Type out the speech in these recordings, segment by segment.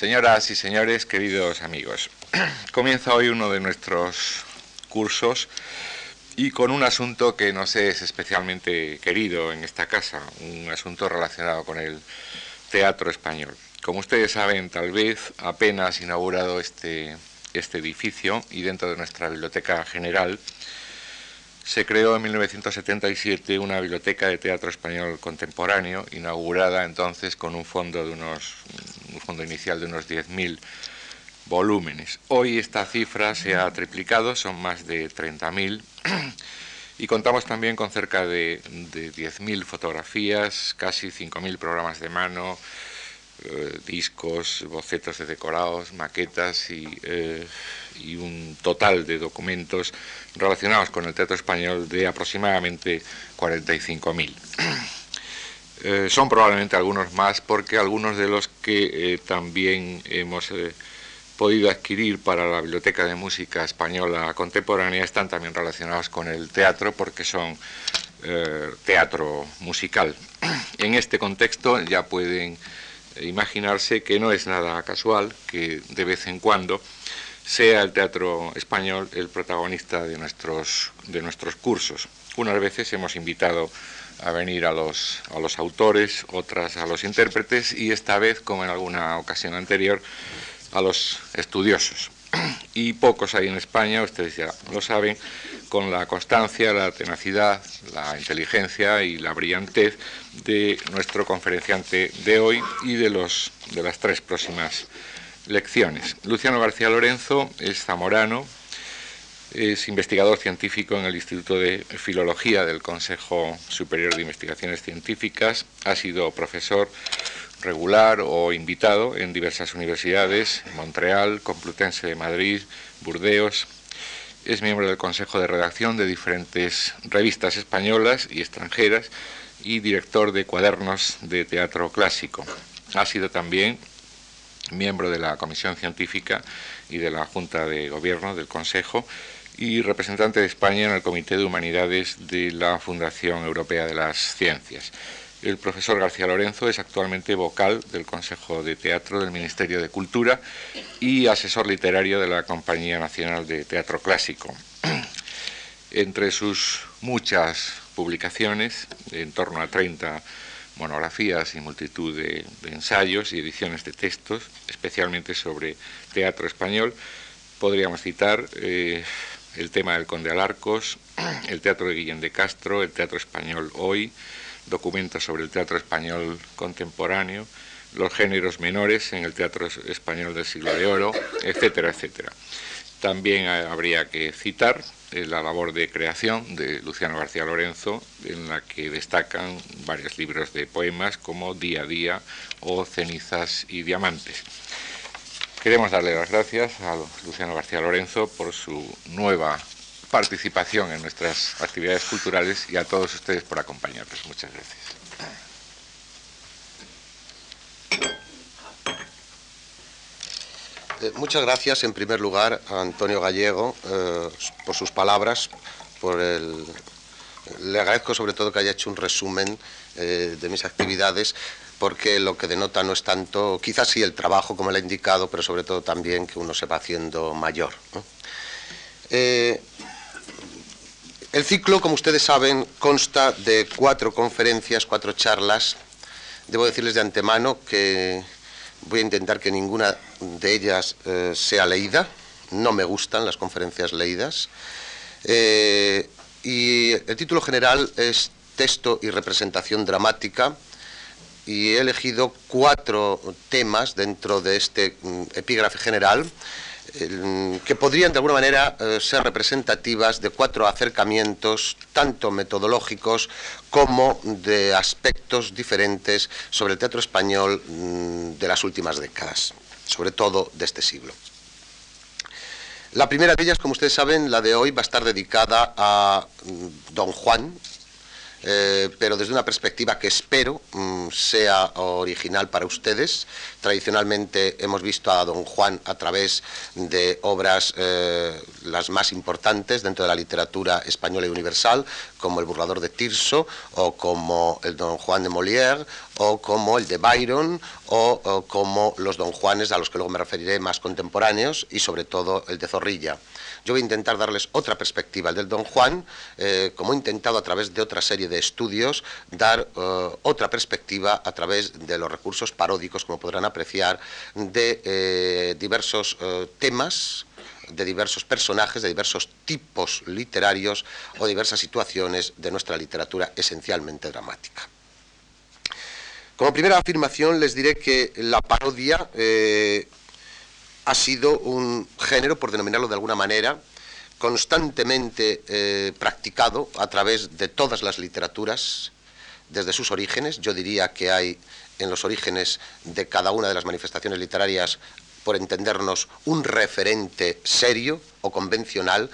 Señoras y señores, queridos amigos, comienza hoy uno de nuestros cursos y con un asunto que nos es especialmente querido en esta casa, un asunto relacionado con el teatro español. Como ustedes saben, tal vez apenas inaugurado este, este edificio y dentro de nuestra biblioteca general, se creó en 1977 una biblioteca de teatro español contemporáneo, inaugurada entonces con un fondo de unos un fondo inicial de unos 10.000 volúmenes. Hoy esta cifra se ha triplicado, son más de 30.000 y contamos también con cerca de, de 10.000 fotografías, casi 5.000 programas de mano, eh, discos, bocetos de decorados, maquetas eh, y, un total de documentos relacionados con el teatro español de aproximadamente 45.000. Eh, son probablemente algunos más porque algunos de los que también hemos podido adquirir para la Biblioteca de Música Española Contemporánea están también relacionados con el teatro porque son teatro musical. En este contexto ya pueden imaginarse que no es nada casual que de vez en cuando sea el teatro español el protagonista de nuestros, de nuestros cursos. Unas veces hemos invitado a venir a los, a los autores, otras a los intérpretes y esta vez, como en alguna ocasión anterior, a los estudiosos. Y pocos hay en España, ustedes ya lo saben, con la constancia, la tenacidad, la inteligencia y la brillantez de nuestro conferenciante de hoy y de, los, de las tres próximas lecciones. Luciano García Lorenzo es zamorano, es investigador científico en el Instituto de Filología del Consejo Superior de Investigaciones Científicas, ha sido profesor regular o invitado en diversas universidades, Montreal, Complutense de Madrid, Burdeos, es miembro del Consejo de Redacción de diferentes revistas españolas y extranjeras y director de cuadernos de teatro clásico. Ha sido también miembro de la Comisión Científica y de la Junta de Gobierno del Consejo y representante de España en el Comité de Humanidades de la Fundación Europea de las Ciencias. El profesor García Lorenzo es actualmente vocal del Consejo de Teatro del Ministerio de Cultura y asesor literario de la Compañía Nacional de Teatro Clásico. Entre sus muchas publicaciones, en torno a 30 monografías y multitud de, ensayos y ediciones de textos, especialmente sobre teatro español, podríamos citar eh, el tema del Conde Alarcos, el teatro de Guillén de Castro, el teatro español hoy, documentos sobre el teatro español contemporáneo, los géneros menores en el teatro español del siglo de oro, etcétera, etcétera. También habría que citar eh, la labor de creación de Luciano García Lorenzo, en la que destacan varios libros de poemas como Día a Día o Cenizas y Diamantes. Queremos darle las gracias a Luciano García Lorenzo por su nueva participación en nuestras actividades culturales y a todos ustedes por acompañarnos. Muchas gracias. Eh, muchas gracias en primer lugar a Antonio Gallego eh, por sus palabras, por el, le agradezco sobre todo que haya hecho un resumen eh, de mis actividades porque lo que denota no es tanto, quizás sí el trabajo como le ha indicado, pero sobre todo también que uno se va haciendo mayor. El ciclo, como ustedes saben, consta de cuatro conferencias, cuatro charlas. Debo decirles de antemano que voy a intentar que ninguna de ellas eh, sea leída. No me gustan las conferencias leídas. Eh, y el título general es Texto y representación dramática. Y he elegido cuatro temas dentro de este mm, epígrafe general que podrían de alguna manera eh, ser representativas de cuatro acercamientos, tanto metodológicos como de aspectos diferentes sobre el teatro español mm, de las últimas décadas, sobre todo de este siglo. La primera de ellas, como ustedes saben, la de hoy va a estar dedicada a mm, Don Juan, eh, pero desde una perspectiva que espero mm, sea original para ustedes. Tradicionalmente hemos visto a don Juan a través de obras eh, las más importantes dentro de la literatura española y universal, como El burlador de Tirso, o como el don Juan de Molière, o como el de Byron, o, como los Don Juanes, a los que luego me referiré más contemporáneos, y sobre todo el de Zorrilla. Yo voy a intentar darles otra perspectiva, el del Don Juan, eh, como he intentado a través de otra serie de estudios, dar eh, otra perspectiva a través de los recursos paródicos, como podrán apreciar, de eh, diversos temas de diversos personajes, de diversos tipos literarios o diversas situaciones de nuestra literatura esencialmente dramática. Como primera afirmación les diré que la parodia ha sido un género, por denominarlo de alguna manera, constantemente eh, practicado a través de todas las literaturas desde sus orígenes. Yo diría que hay en los orígenes de cada una de las manifestaciones literarias, por entendernos, un referente serio o convencional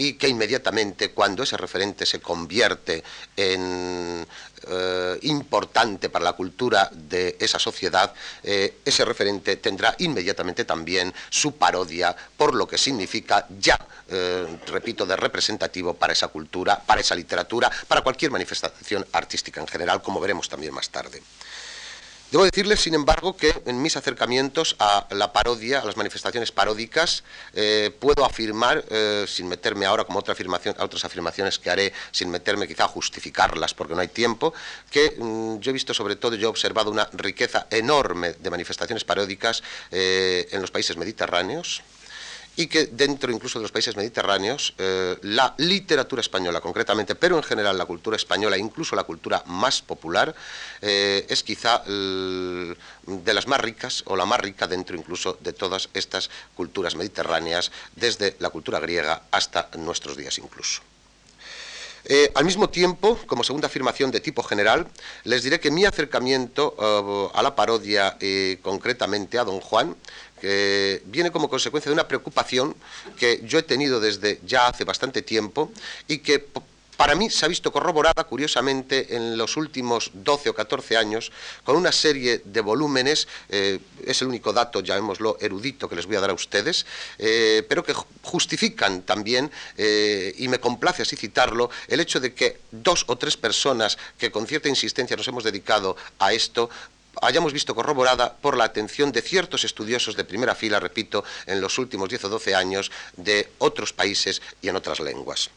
y que inmediatamente cuando ese referente se convierte en eh, importante para la cultura de esa sociedad, eh, ese referente tendrá inmediatamente también su parodia por lo que significa ya, eh, repito, de representativo para esa cultura, para esa literatura, para cualquier manifestación artística en general, como veremos también más tarde. Debo decirles, sin embargo, que en mis acercamientos a la parodia, a las manifestaciones paródicas, eh, puedo afirmar, eh, sin meterme ahora como otra afirmación, a otras afirmaciones que haré, sin meterme quizá a justificarlas porque no hay tiempo, que mm, yo he visto sobre todo, yo he observado una riqueza enorme de manifestaciones paródicas eh, en los países mediterráneos, y que dentro incluso de los países mediterráneos eh, la literatura española concretamente, pero en general la cultura española, incluso la cultura más popular, eh, es quizá de las más ricas o la más rica dentro incluso de todas estas culturas mediterráneas, desde la cultura griega hasta nuestros días incluso. Eh, al mismo tiempo, como segunda afirmación de tipo general, les diré que mi acercamiento a la parodia, concretamente a Don Juan, que viene como consecuencia de una preocupación que yo he tenido desde ya hace bastante tiempo y que para mí se ha visto corroborada, curiosamente, en los últimos 12 o 14 años, con una serie de volúmenes, eh, es el único dato, llamémoslo erudito, que les voy a dar a ustedes, eh, pero que justifican también, eh, y me complace así citarlo, el hecho de que dos o tres personas que con cierta insistencia nos hemos dedicado a esto, hayamos visto corroborada por la atención de ciertos estudiosos de primera fila, repito, en los últimos 10 o 12 años de otros países y en otras lenguas.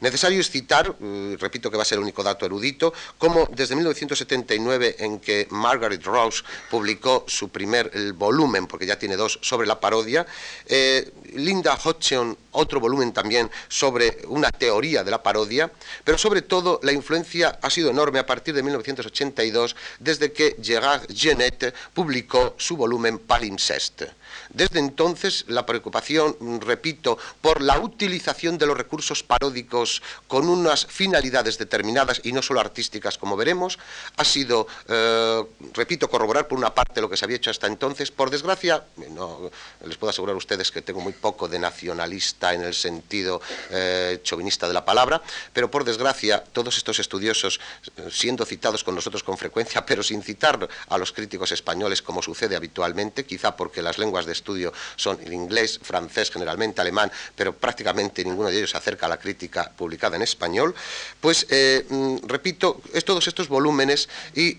Necesario es citar, mm, repito que va a ser el único dato erudito, como desde 1979 en que Margaret Rouse publicó su primer volumen, porque ya tiene dos, sobre la parodia, eh, Linda Hodgson otro volumen también sobre una teoría de la parodia, pero sobre todo la influencia ha sido enorme a partir de 1982, desde que Gerard Genet publicó su volumen Palimpsest. Desde entonces, la preocupación, repito, por la utilización de los recursos paródicos con unas finalidades determinadas y no solo artísticas, como veremos, ha sido, eh, repito, corroborar por una parte lo que se había hecho hasta entonces. Por desgracia, no, les puedo asegurar a ustedes que tengo muy poco de nacionalista en el sentido eh, chauvinista de la palabra, pero por desgracia, todos estos estudiosos, eh, siendo citados con nosotros con frecuencia, pero sin citar a los críticos españoles como sucede habitualmente, quizá porque las lenguas de estudio son inglés, francés, generalmente alemán, pero prácticamente ninguno de ellos se acerca a la crítica publicada en español, pues eh, mm, repito, es todos estos volúmenes y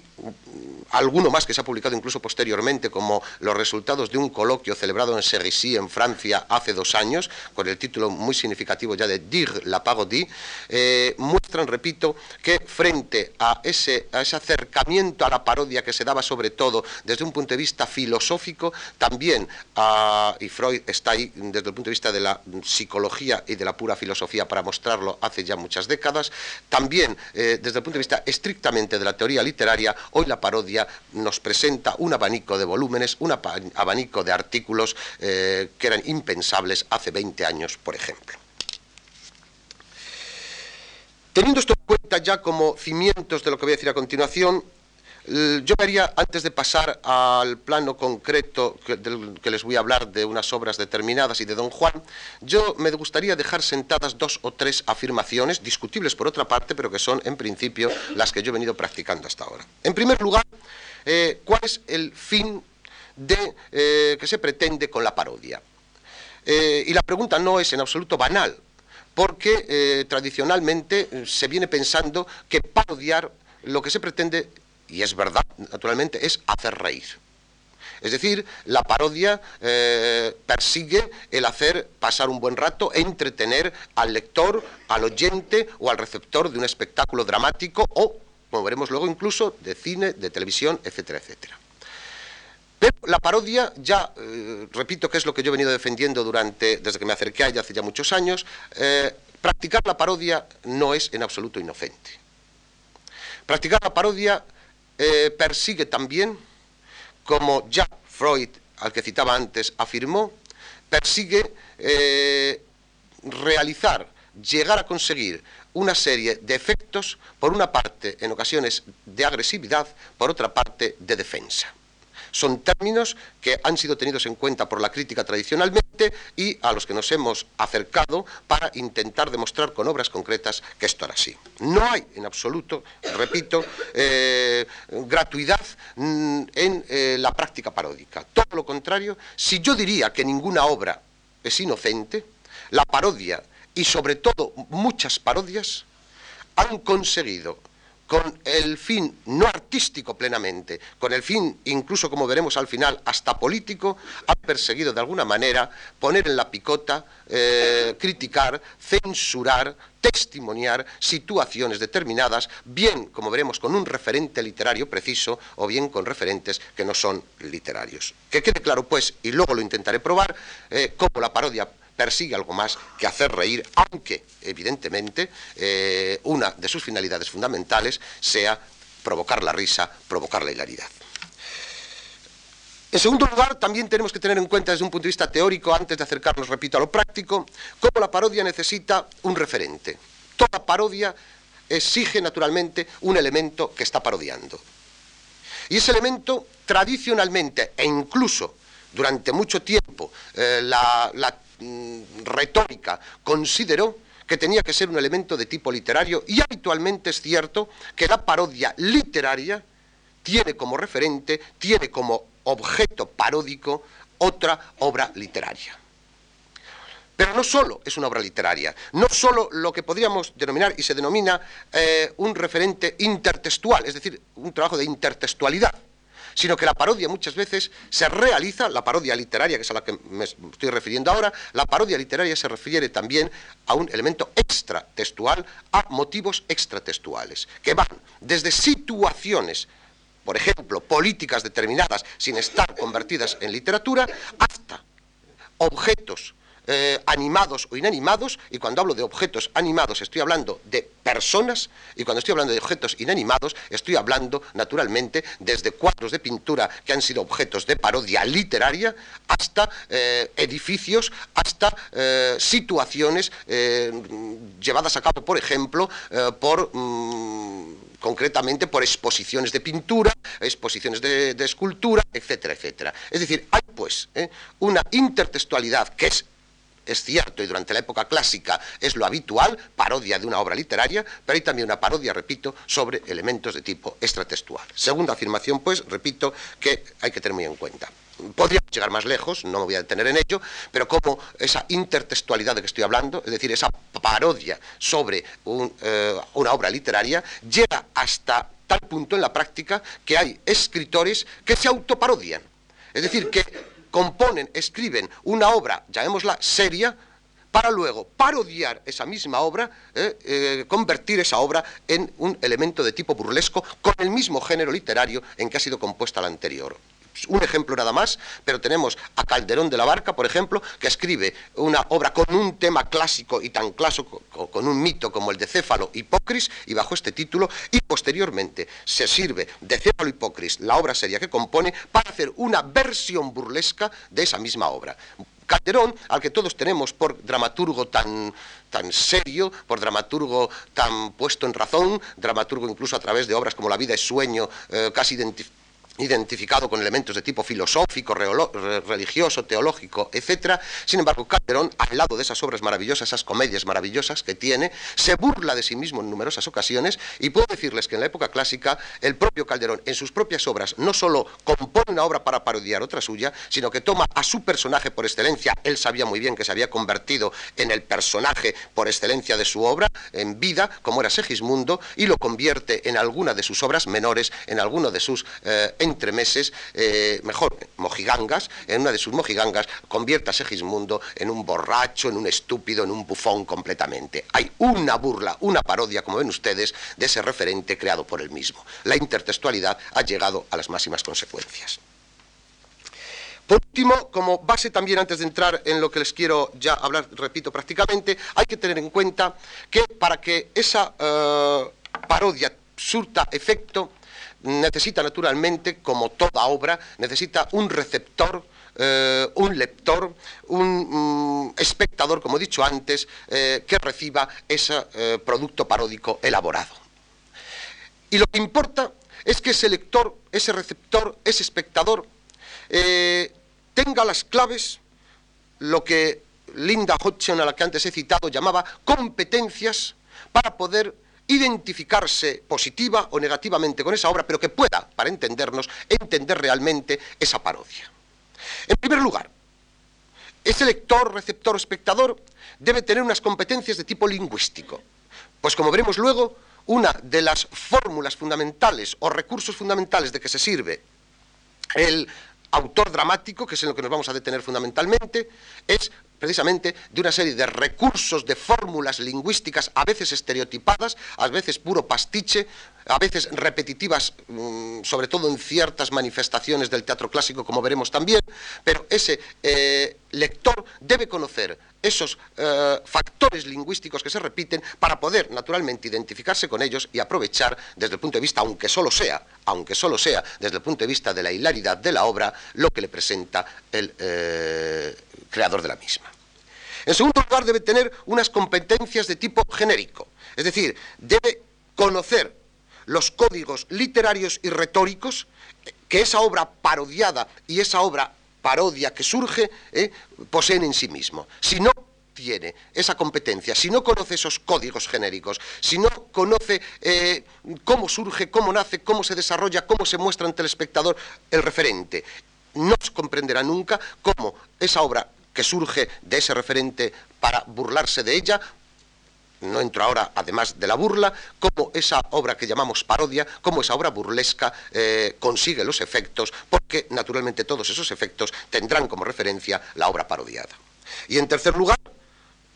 alguno más que se ha publicado incluso posteriormente, como los resultados de un coloquio celebrado en Cerisy, en Francia, hace dos años, con el título muy significativo ya de Dire la parodie, eh, muestran, repito, que frente a ese, a acercamiento a la parodia que se daba sobre todo desde un punto de vista filosófico, también, y Freud está ahí desde el punto de vista de la psicología y de la pura filosofía para mostrarlo hace ya muchas décadas, también eh, desde el punto de vista estrictamente de la teoría literaria, hoy la parodia nos presenta un abanico de volúmenes, un abanico de artículos eh, que eran impensables hace 20 años, por ejemplo. Teniendo esto en cuenta ya como cimientos de lo que voy a decir a continuación, yo haría, antes de pasar al plano concreto del que les voy a hablar de unas obras determinadas y de Don Juan, yo me gustaría dejar sentadas dos o tres afirmaciones, discutibles por otra parte, pero que son en principio las que yo he venido practicando hasta ahora. En primer lugar, eh, ¿cuál es el fin de, eh, que se pretende con la parodia? Eh, y la pregunta no es en absoluto banal, porque tradicionalmente se viene pensando que parodiar lo que se pretende y es verdad, naturalmente, es hacer reír. Es decir, la parodia eh, persigue el hacer pasar un buen rato, entretener al lector, al oyente o al receptor de un espectáculo dramático o, como veremos luego, incluso de cine, de televisión, etcétera, etcétera. Pero la parodia, ya eh, repito que es lo que yo he venido defendiendo durante, desde que me acerqué a ella hace ya muchos años, eh, practicar la parodia no es en absoluto inocente. Practicar la parodia eh, persigue también, como ya Freud, al que citaba antes, afirmó, persigue realizar, llegar a conseguir una serie de efectos, por una parte en ocasiones de agresividad, por otra parte de defensa. Son términos que han sido tenidos en cuenta por la crítica tradicionalmente y a los que nos hemos acercado para intentar demostrar con obras concretas que esto era así. No hay en absoluto, repito, eh, gratuidad mm, en eh, la práctica paródica. Todo lo contrario, si yo diría que ninguna obra es inocente, la parodia y sobre todo muchas parodias han conseguido con el fin no artístico plenamente, con el fin incluso como veremos al final hasta político, ha perseguido de alguna manera poner en la picota, eh, criticar, censurar, testimoniar situaciones determinadas, bien como veremos con un referente literario preciso o bien con referentes que no son literarios. Que quede claro pues, y luego lo intentaré probar, eh, cómo la parodia persigue algo más que hacer reír, aunque evidentemente eh, una de sus finalidades fundamentales sea provocar la risa, provocar la hilaridad. En segundo lugar, también tenemos que tener en cuenta desde un punto de vista teórico, antes de acercarnos, repito, a lo práctico, cómo la parodia necesita un referente. Toda parodia exige naturalmente un elemento que está parodiando. Y ese elemento, tradicionalmente e incluso durante mucho tiempo, eh, la, retórica consideró que tenía que ser un elemento de tipo literario y habitualmente es cierto que la parodia literaria tiene como referente, tiene como objeto paródico otra obra literaria. Pero no solo es una obra literaria, no solo lo que podríamos denominar y se denomina eh, un referente intertextual, es decir, un trabajo de intertextualidad sino que la parodia muchas veces se realiza, la parodia literaria, que es a la que me estoy refiriendo ahora, la parodia literaria se refiere también a un elemento extratextual, a motivos extratextuales, que van desde situaciones por ejemplo, políticas determinadas sin estar convertidas en literatura, hasta objetos eh, animados o inanimados, y cuando hablo de objetos animados estoy hablando de personas, y cuando estoy hablando de objetos inanimados estoy hablando naturalmente desde cuadros de pintura que han sido objetos de parodia literaria hasta eh, edificios, hasta eh, situaciones llevadas a cabo, por ejemplo, por... Mm, concretamente por exposiciones de pintura, exposiciones de, de, escultura, etcétera, etcétera. Es decir, hay pues una intertextualidad que es es cierto, y durante la época clásica es lo habitual, parodia de una obra literaria, pero hay también una parodia, repito, sobre elementos de tipo extratextual. Segunda afirmación, pues, repito, que hay que tener muy en cuenta. Podría llegar más lejos, no me voy a detener en ello, pero como esa intertextualidad de que estoy hablando, es decir, esa parodia sobre eh, una obra literaria, llega hasta tal punto en la práctica que hay escritores que se autoparodian. Es decir, que componen, escriben una obra, llamémosla seria, para luego parodiar esa misma obra, eh, eh, convertir esa obra en un elemento de tipo burlesco con el mismo género literario en que ha sido compuesta la anterior un ejemplo nada más, pero tenemos a Calderón de la Barca, por ejemplo, que escribe una obra con un tema clásico y tan clásico, con un mito como el de Céfalo Hipócris, y bajo este título, y posteriormente se sirve de Céfalo Hipócris, la obra seria que compone, para hacer una versión burlesca de esa misma obra. Calderón, al que todos tenemos por dramaturgo tan, tan serio, por dramaturgo tan puesto en razón, dramaturgo incluso a través de obras como La vida es sueño, eh, casi identificado identificado con elementos de tipo filosófico, religioso, teológico, etc. Sin embargo, Calderón, al lado de esas obras maravillosas, esas comedias maravillosas que tiene, se burla de sí mismo en numerosas ocasiones y puedo decirles que en la época clásica el propio Calderón, en sus propias obras, no solo compone una obra para parodiar otra suya, sino que toma a su personaje por excelencia, él sabía muy bien que se había convertido en el personaje por excelencia de su obra, en vida, como era Segismundo, y lo convierte en alguna de sus obras menores, en alguno de sus eh, entremeses, eh, mejor, mojigangas, en una de sus mojigangas, convierta a Segismundo en un borracho, en un estúpido, en un bufón completamente. Hay una burla, una parodia, como ven ustedes, de ese referente creado por él mismo. La intertextualidad ha llegado a las máximas consecuencias. Por último, como base también antes de entrar en lo que les quiero ya hablar, repito prácticamente, hay que tener en cuenta que para que esa eh, parodia surta efecto, necesita naturalmente, como toda obra, necesita un receptor, eh, un lector, un mm, espectador, como he dicho antes, eh, que reciba ese producto paródico elaborado. Y lo que importa es que ese lector, ese receptor, ese espectador, tenga las claves, lo que Linda Hodgson, a la que antes he citado, llamaba competencias para poder identificarse positiva o negativamente con esa obra, pero que pueda, para entendernos, entender realmente esa parodia. En primer lugar, ese lector, receptor o espectador debe tener unas competencias de tipo lingüístico. Pues como veremos luego, una de las fórmulas fundamentales o recursos fundamentales de que se sirve el autor dramático, que es en lo que nos vamos a detener fundamentalmente, es precisamente de una serie de recursos, de fórmulas lingüísticas, a veces estereotipadas, a veces puro pastiche, a veces repetitivas, mm, sobre todo en ciertas manifestaciones del teatro clásico, como veremos también, pero ese eh, lector debe conocer esos eh, factores lingüísticos que se repiten para poder, naturalmente, identificarse con ellos y aprovechar desde el punto de vista, aunque solo sea, aunque solo sea desde el punto de vista de la hilaridad de la obra, lo que le presenta el eh, creador de la misma. En segundo lugar, debe tener unas competencias de tipo genérico, es decir, debe conocer los códigos literarios y retóricos que esa obra parodiada y esa obra parodia que surge eh, poseen en sí mismo. Si no tiene esa competencia, si no conoce esos códigos genéricos, si no conoce eh, cómo surge, cómo nace, cómo se desarrolla, cómo se muestra ante el espectador el referente, no comprenderá nunca cómo esa obra que surge de ese referente para burlarse de ella, no entro ahora, además de la burla, cómo esa obra que llamamos parodia, cómo esa obra burlesca eh, consigue los efectos, porque naturalmente todos esos efectos tendrán como referencia la obra parodiada. Y en tercer lugar,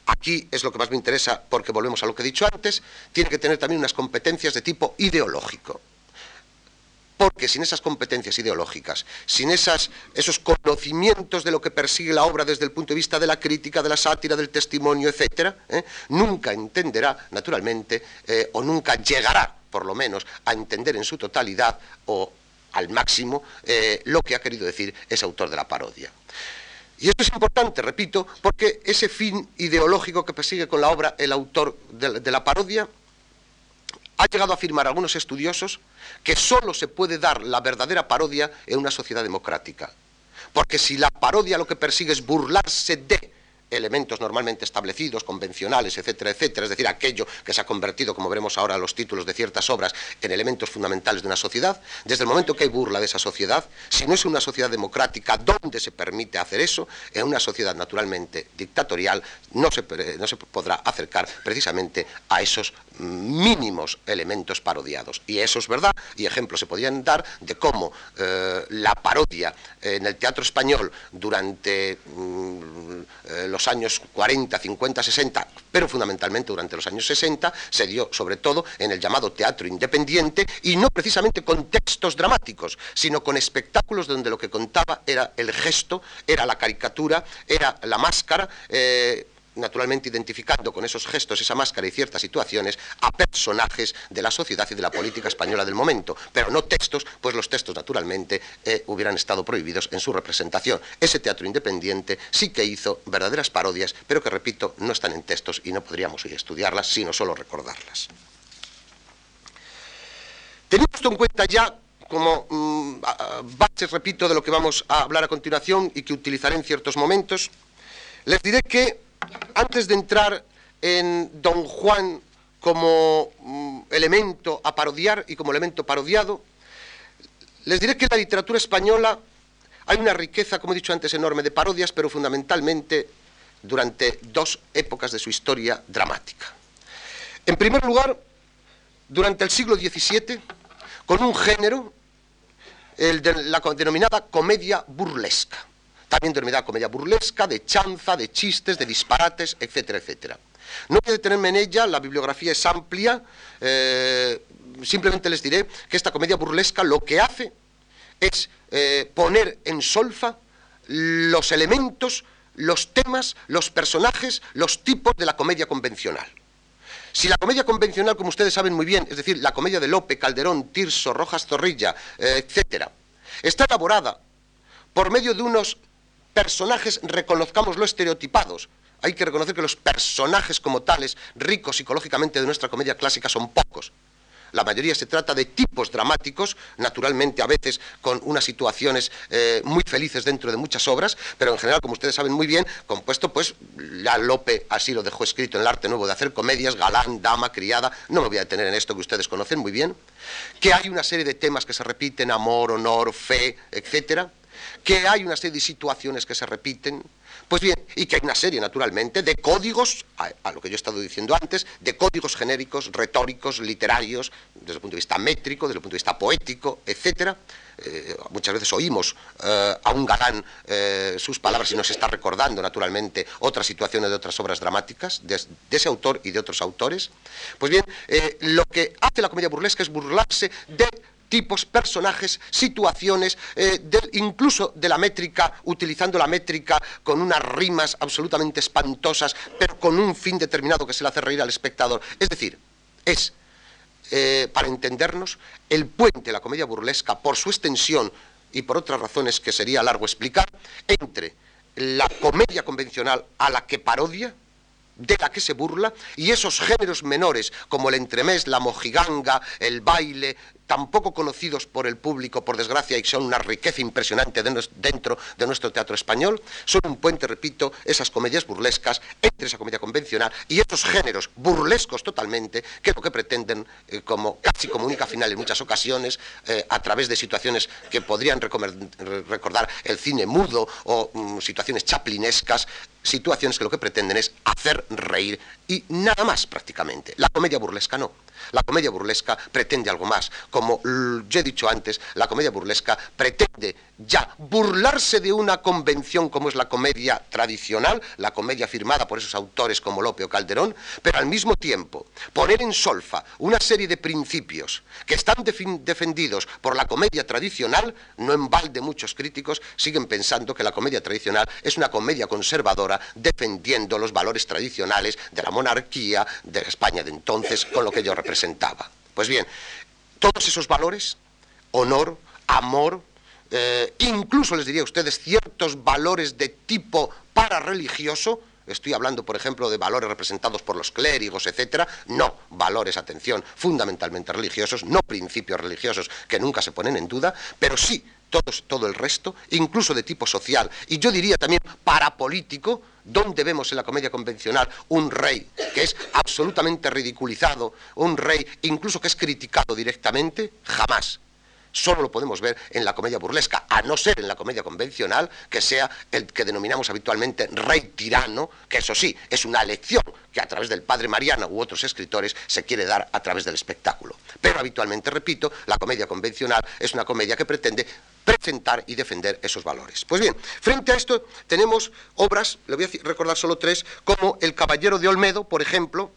aquí es lo que más me interesa, porque volvemos a lo que he dicho antes, tiene que tener también unas competencias de tipo ideológico porque sin esas competencias ideológicas, sin esos conocimientos de lo que persigue la obra desde el punto de vista de la crítica, de la sátira, del testimonio, etc., ¿eh? nunca entenderá, naturalmente, eh, o nunca llegará, por lo menos, a entender en su totalidad o al máximo eh, lo que ha querido decir ese autor de la parodia. Y esto es importante, repito, porque ese fin ideológico que persigue con la obra el autor de la parodia ha llegado a afirmar algunos estudiosos que solo se puede dar la verdadera parodia en una sociedad democrática. Porque si la parodia lo que persigue es burlarse de elementos normalmente establecidos, convencionales, etcétera, etcétera, es decir, aquello que se ha convertido, como veremos ahora los títulos de ciertas obras, en elementos fundamentales de una sociedad, desde el momento que hay burla de esa sociedad, si no es una sociedad democrática donde se permite hacer eso, en una sociedad naturalmente dictatorial no se, no se podrá acercar precisamente a esos mínimos elementos parodiados. Y eso es verdad, y ejemplos se podrían dar de cómo eh, la parodia en el teatro español durante mm, eh, los años 40, 50, 60, pero fundamentalmente durante los años 60, se dio sobre todo en el llamado teatro independiente y no precisamente con textos dramáticos, sino con espectáculos donde lo que contaba era el gesto, era la caricatura, era la máscara. Eh, naturalmente identificando con esos gestos, esa máscara y ciertas situaciones a personajes de la sociedad y de la política española del momento, pero no textos, pues los textos naturalmente eh, hubieran estado prohibidos en su representación. Ese teatro independiente sí que hizo verdaderas parodias, pero que repito, no están en textos y no podríamos estudiarlas, sino solo recordarlas. Teniendo esto en cuenta ya como mm, base, repito, de lo que vamos a hablar a continuación y que utilizaré en ciertos momentos, les diré que antes de entrar en Don Juan como mm, elemento a parodiar y como elemento parodiado, les diré que en la literatura española hay una riqueza, como he dicho antes, enorme de parodias, pero fundamentalmente durante dos épocas de su historia dramática. En primer lugar, durante el siglo XVII, con un género la denominada comedia burlesca. También denominada comedia burlesca, de chanza, de chistes, de disparates, etcétera, etcétera. No voy a detenerme en ella, la bibliografía es amplia, eh, simplemente les diré que esta comedia burlesca lo que hace es eh, poner en solfa los elementos, los temas, los personajes, los tipos de la comedia convencional. Si la comedia convencional, como ustedes saben muy bien, es decir, la comedia de Lope, Calderón, Tirso, Rojas Zorrilla, eh, etcétera, está elaborada por medio de unos personajes, reconozcámoslo, estereotipados. Hay que reconocer que los personajes como tales, ricos psicológicamente de nuestra comedia clásica, son pocos. La mayoría se trata de tipos dramáticos, naturalmente a veces con unas situaciones eh, muy felices dentro de muchas obras, pero en general, como ustedes saben muy bien, compuesto, pues ya Lope así lo dejó escrito en el arte nuevo de hacer comedias, galán, dama, criada, no me voy a detener en esto que ustedes conocen muy bien, que hay una serie de temas que se repiten, amor, honor, fe, etcétera, que hay una serie de situaciones que se repiten, pues bien, y que hay una serie, naturalmente, de códigos, a, lo que yo he estado diciendo antes, de códigos genéricos, retóricos, literarios, desde el punto de vista métrico, desde el punto de vista poético, etc. Eh, muchas veces oímos eh, a un galán eh, sus palabras y nos está recordando, naturalmente, otras situaciones de otras obras dramáticas, de, de ese autor y de otros autores. Pues bien, lo que hace la comedia burlesca es burlarse de tipos, personajes, situaciones, eh, incluso de la métrica, utilizando la métrica con unas rimas absolutamente espantosas, pero con un fin determinado que se le hace reír al espectador. Es decir, es, eh, para entendernos, el puente, la comedia burlesca, por su extensión y por otras razones que sería largo explicar, entre la comedia convencional a la que parodia, de la que se burla, y esos géneros menores como el entremés, la mojiganga, el baile, tampoco conocidos por el público, por desgracia, y son una riqueza impresionante dentro de nuestro teatro español, son un puente, repito, esas comedias burlescas entre esa comedia convencional y esos géneros burlescos totalmente, que lo que pretenden, eh, como casi como única final en muchas ocasiones, eh, a través de situaciones que podrían recordar el cine mudo o mm, situaciones chaplinescas, situaciones que lo que pretenden es hacer reír y nada más prácticamente. La comedia burlesca no. La comedia burlesca pretende algo más. Ya he dicho antes, la comedia burlesca pretende ya burlarse de una convención como es la comedia tradicional, la comedia firmada por esos autores como Lope o Calderón, pero al mismo tiempo poner en solfa una serie de principios que están defendidos por la comedia tradicional, no en balde muchos críticos siguen pensando que la comedia tradicional es una comedia conservadora defendiendo los valores tradicionales de la monarquía, de España de entonces, con lo que yo representaba. Pues bien, todos esos valores, honor, amor, eh, incluso les diría a ustedes ciertos valores de tipo parareligioso, estoy hablando, por ejemplo, de valores representados por los clérigos, etcétera, no valores, atención, fundamentalmente religiosos, no principios religiosos que nunca se ponen en duda, pero sí todo el resto, incluso de tipo social, y yo diría también parapolítico, donde vemos en la comedia convencional un rey que es absolutamente ridiculizado, un rey incluso que es criticado directamente, jamás. Solo lo podemos ver en la comedia burlesca, a no ser en la comedia convencional, que sea el que denominamos habitualmente rey tirano, que eso sí, es una lección que a través del padre Mariana u otros escritores se quiere dar a través del espectáculo. Pero habitualmente, repito, la comedia convencional es una comedia que pretende presentar y defender esos valores. Pues bien, frente a esto tenemos obras, le voy a recordar solo tres, como El Caballero de Olmedo, por ejemplo,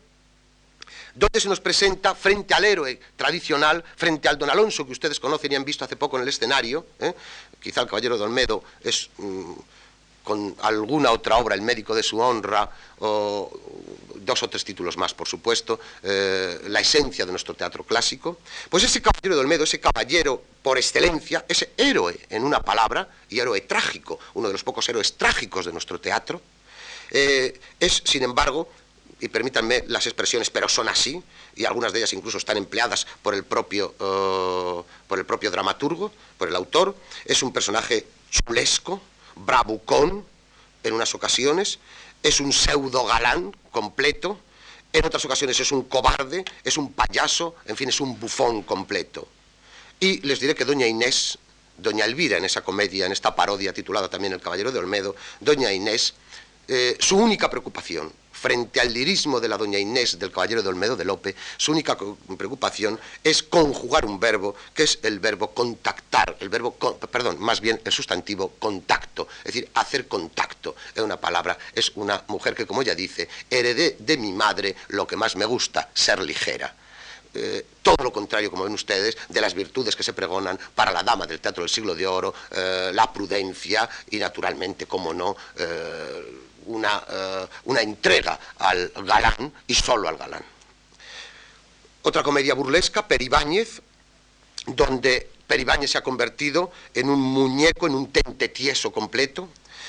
donde se nos presenta frente al héroe tradicional, frente al don Alonso que ustedes conocen y han visto hace poco en el escenario, ¿eh? quizá el Caballero de Olmedo es mm, con alguna otra obra, El médico de su honra, o dos o tres títulos más, por supuesto, eh, la esencia de nuestro teatro clásico, pues ese caballero de Olmedo, ese caballero por excelencia, ese héroe en una palabra, y héroe trágico, uno de los pocos héroes trágicos de nuestro teatro, eh, es, sin embargo, y permítanme las expresiones, pero son así, y algunas de ellas incluso están empleadas por el propio, eh, por el propio dramaturgo, por el autor, es un personaje chulesco, bravucón, en unas ocasiones, es un pseudo galán completo, en otras ocasiones es un cobarde, es un payaso, en fin, es un bufón completo. Y les diré que doña Inés, doña Elvira en esa comedia, en esta parodia titulada también El Caballero de Olmedo, doña Inés, eh, su única preocupación frente al lirismo de la doña Inés del caballero de Olmedo de Lope, su única preocupación es conjugar un verbo que es el verbo contactar, el verbo, perdón, más bien el sustantivo contacto, es decir, hacer contacto. Es una palabra, es una mujer que, como ella dice, heredé de mi madre lo que más me gusta, ser ligera. Eh, todo lo contrario, como ven ustedes, de las virtudes que se pregonan para la dama del teatro del siglo de oro, eh, la prudencia y, naturalmente, como no, eh, una, una entrega al galán y solo al galán. Otra comedia burlesca, Peribáñez, donde Peribáñez se ha convertido en un muñeco, en un tente tieso completo,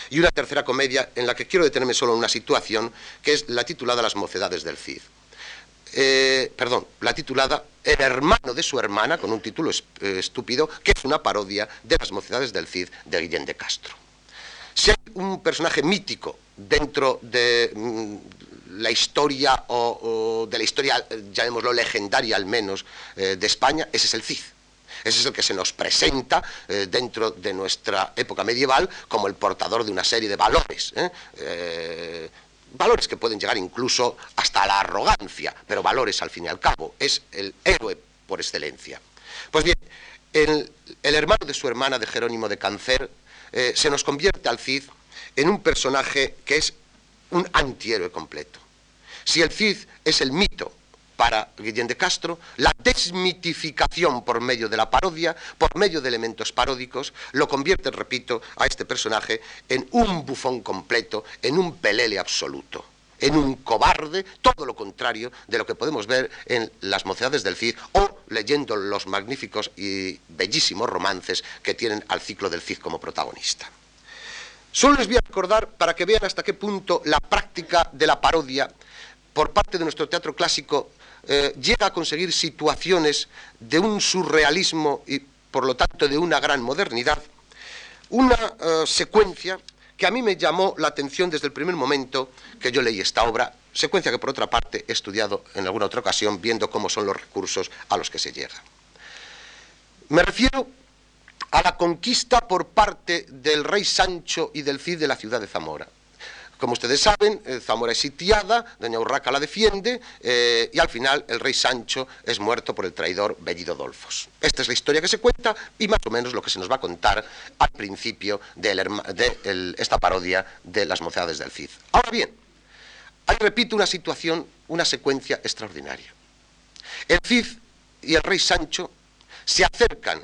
y una tercera comedia en la que quiero detenerme solo en una situación, que es la titulada Las mocedades del Cid. Eh, perdón, la titulada El hermano de su hermana, con un título eh, estúpido, que es una parodia de las mocedades del Cid de Guillén de Castro. Si hay un personaje mítico dentro de mm, la historia, o, de la historia, llamémoslo legendaria al menos, eh, de España, ese es el Cid. Ese es el que se nos presenta dentro de nuestra época medieval como el portador de una serie de valores valores que pueden llegar incluso hasta la arrogancia, pero valores al fin y al cabo, es el héroe por excelencia. Pues bien, el, hermano de su hermana de Jerónimo de Cáncer eh, se nos convierte al Cid en un personaje que es un antihéroe completo. Si el Cid es el mito para Guillén de Castro, la desmitificación por medio de la parodia, por medio de elementos paródicos, lo convierte, repito, a este personaje en un bufón completo, en un pelele absoluto, en un cobarde, todo lo contrario de lo que podemos ver en Las mocedades del Cid o leyendo los magníficos y bellísimos romances que tienen al ciclo del Cid como protagonista. Solo les voy a recordar para que vean hasta qué punto la práctica de la parodia por parte de nuestro teatro clásico eh, llega a conseguir situaciones de un surrealismo y por lo tanto de una gran modernidad, una eh, secuencia que a mí me llamó la atención desde el primer momento que yo leí esta obra, secuencia que por otra parte he estudiado en alguna otra ocasión viendo cómo son los recursos a los que se llega. Me refiero a la conquista por parte del rey Sancho y del Cid de la ciudad de Zamora. Como ustedes saben, eh, Zamora es sitiada, doña Urraca la defiende eh, y al final el rey Sancho es muerto por el traidor Bellido Dolfos. Esta es la historia que se cuenta y más o menos lo que se nos va a contar al principio de, esta parodia de las mocedades del Cid. Ahora bien, hay, repito, una situación, una secuencia extraordinaria. El Cid y el rey Sancho se acercan,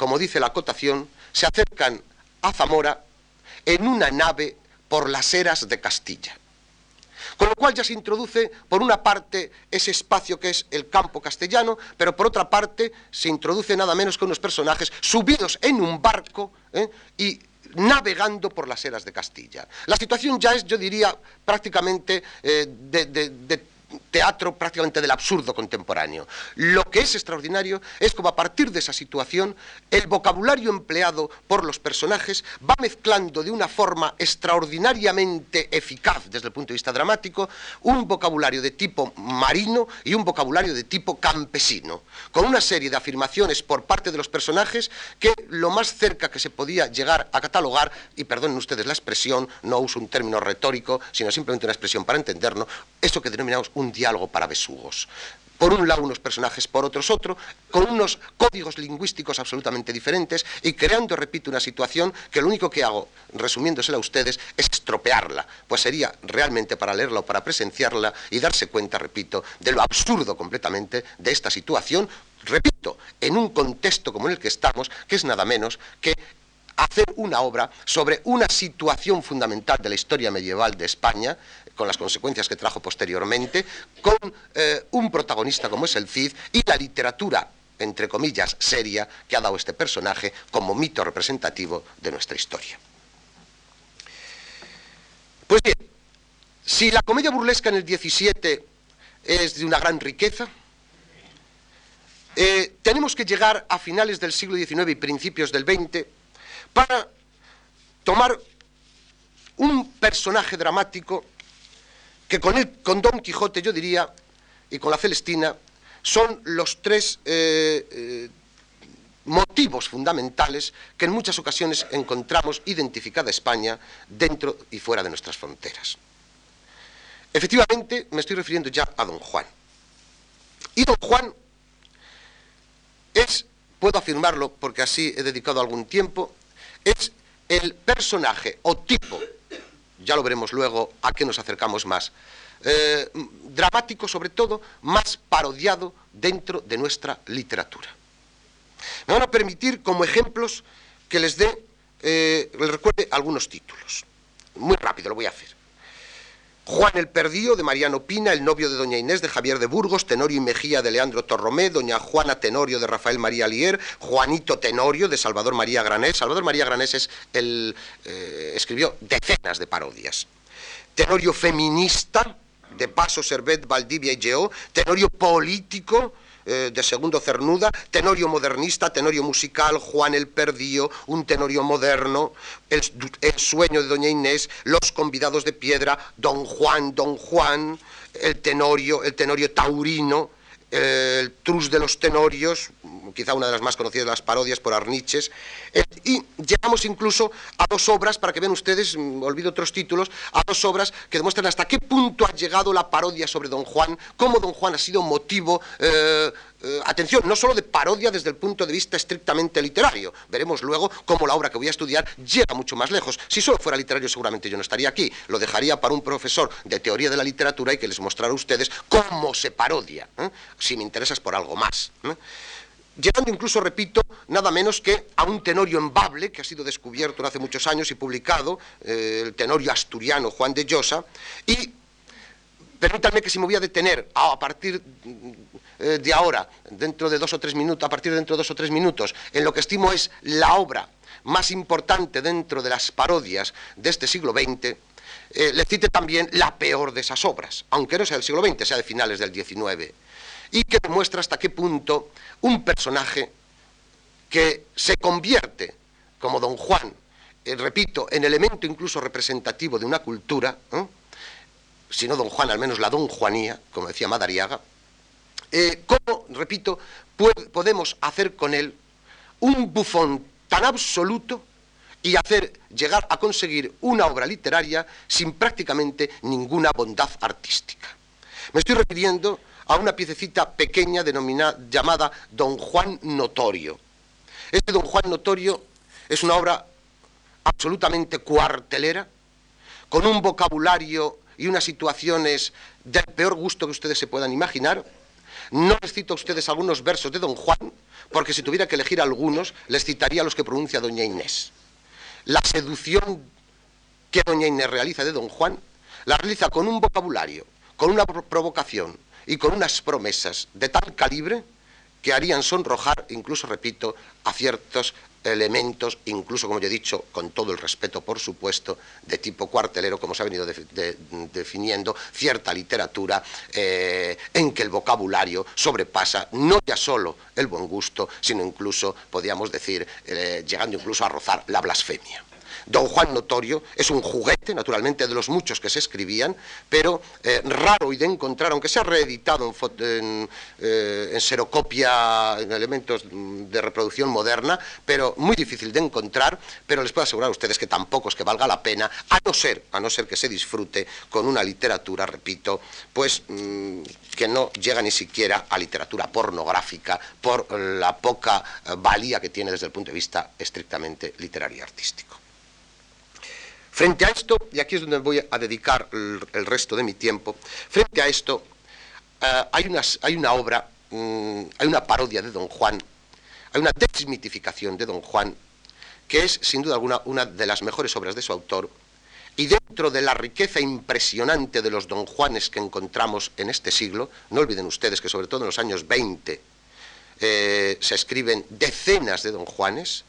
como dice la acotación, se acercan a Zamora en una nave por las eras de Castilla. Con lo cual ya se introduce, por una parte, ese espacio que es el campo castellano, pero por otra parte se introduce nada menos que unos personajes subidos en un barco ¿eh? y navegando por las eras de Castilla. La situación ya es, yo diría, prácticamente eh, de, de teatro prácticamente del absurdo contemporáneo. Lo que es extraordinario es como a partir de esa situación el vocabulario empleado por los personajes va mezclando de una forma extraordinariamente eficaz desde el punto de vista dramático un vocabulario de tipo marino y un vocabulario de tipo campesino, con una serie de afirmaciones por parte de los personajes que lo más cerca que se podía llegar a catalogar, y perdonen ustedes la expresión, no uso un término retórico, sino simplemente una expresión para entenderlo, eso que denominamos un diálogo para besugos. Por un lado unos personajes, por otros otro, con unos códigos lingüísticos absolutamente diferentes y creando, repito, una situación que lo único que hago, resumiéndosela a ustedes, es estropearla, pues sería realmente para leerla o para presenciarla y darse cuenta, repito, de lo absurdo completamente de esta situación, repito, en un contexto como en el que estamos, que es nada menos que hacer una obra sobre una situación fundamental de la historia medieval de España, con las consecuencias que trajo posteriormente, con eh, un protagonista como es el Cid y la literatura entre comillas, seria que ha dado este personaje como mito representativo de nuestra historia. Pues bien, si la comedia burlesca en el 17 es de una gran riqueza, eh, tenemos que llegar a finales del siglo XIX y principios del XX para tomar un personaje dramático que con, Don Quijote, yo diría, y con la Celestina, son los tres eh, eh, motivos fundamentales que en muchas ocasiones encontramos identificada España dentro y fuera de nuestras fronteras. Efectivamente, me estoy refiriendo ya a don Juan. Y don Juan es, puedo afirmarlo porque así he dedicado algún tiempo, es el personaje o tipo, ya lo veremos luego a qué nos acercamos más, eh, dramático sobre todo, más parodiado dentro de nuestra literatura. Me van a permitir como ejemplos que les dé, eh, les recuerde algunos títulos. Muy rápido lo voy a hacer. Juan el Perdío de Mariano Pina, el novio de Doña Inés de Javier de Burgos, Tenorio y Mejía de Leandro Torromé, Doña Juana Tenorio de Rafael María Lier, Juanito Tenorio de Salvador María Granés. Salvador María Granés es el, eh, escribió decenas de parodias. Tenorio feminista de Paso, Servet, Valdivia y Geo, Tenorio político eh, de segundo cernuda, tenorio modernista, tenorio musical, Juan el Perdío, un tenorio moderno, el, sueño de Doña Inés, los convidados de piedra, Don Juan, Don Juan, el tenorio, el tenorio taurino, el trus de los tenorios, quizá una de las más conocidas las parodias por Arniches, eh, y llegamos incluso a dos obras, para que vean ustedes, mm, olvido otros títulos, a dos obras que demuestran hasta qué punto ha llegado la parodia sobre Don Juan, cómo Don Juan ha sido motivo, eh, eh, atención, no solo de parodia desde el punto de vista estrictamente literario, veremos luego cómo la obra que voy a estudiar llega mucho más lejos. Si solo fuera literario seguramente yo no estaría aquí, lo dejaría para un profesor de teoría de la literatura y que les mostrara a ustedes cómo se parodia, si me interesas por algo más llegando incluso, repito, nada menos que a un tenorio embable que ha sido descubierto hace muchos años y publicado, eh, el tenorio asturiano Juan de Llosa, y permítanme que si me voy a detener a, partir eh, de ahora, dentro de dos o tres minutos, a partir de dentro de dos o tres minutos, en lo que estimo es la obra más importante dentro de las parodias de este siglo XX, eh, le cite también la peor de esas obras, aunque no sea del siglo XX, sea de finales del XIX y que demuestra hasta qué punto un personaje que se convierte, como don Juan, eh, repito, en elemento incluso representativo de una cultura, si no don Juan, al menos la don Juanía, como decía Madariaga, eh, ¿cómo, repito, podemos hacer con él un bufón tan absoluto y hacer llegar a conseguir una obra literaria sin prácticamente ninguna bondad artística? Me estoy refiriendo a una piececita pequeña denominada, llamada Don Juan Notorio. Este Don Juan Notorio es una obra absolutamente cuartelera, con un vocabulario y unas situaciones del peor gusto que ustedes se puedan imaginar. No les cito a ustedes algunos versos de Don Juan, porque si tuviera que elegir algunos, les citaría los que pronuncia Doña Inés. La seducción que Doña Inés realiza de Don Juan, la realiza con un vocabulario, con una provocación, y con unas promesas de tal calibre que harían sonrojar, incluso, repito, a ciertos elementos, incluso, como ya he dicho, con todo el respeto, por supuesto, de tipo cuartelero, como se ha venido definiendo, cierta literatura eh, en que el vocabulario sobrepasa no ya solo el buen gusto, sino incluso, podríamos decir, eh, llegando incluso a rozar la blasfemia. Don Juan Notorio es un juguete, naturalmente, de los muchos que se escribían, pero eh, raro y de encontrar, aunque sea reeditado en, eh, serocopia, en elementos de reproducción moderna, pero muy difícil de encontrar, pero les puedo asegurar a ustedes que tampoco es que valga la pena, a no ser, a no ser que se disfrute con una literatura, repito, pues mm, que no llega ni siquiera a literatura pornográfica por la poca eh, valía que tiene desde el punto de vista estrictamente literario y artístico. Frente a esto, y aquí es donde voy a dedicar el, resto de mi tiempo, frente a esto eh, hay, una obra, mm, hay una parodia de Don Juan, hay una desmitificación de Don Juan, que es sin duda alguna una de las mejores obras de su autor, y dentro de la riqueza impresionante de los Don Juanes que encontramos en este siglo, no olviden ustedes que sobre todo en los años 20 eh, se escriben decenas de Don Juanes,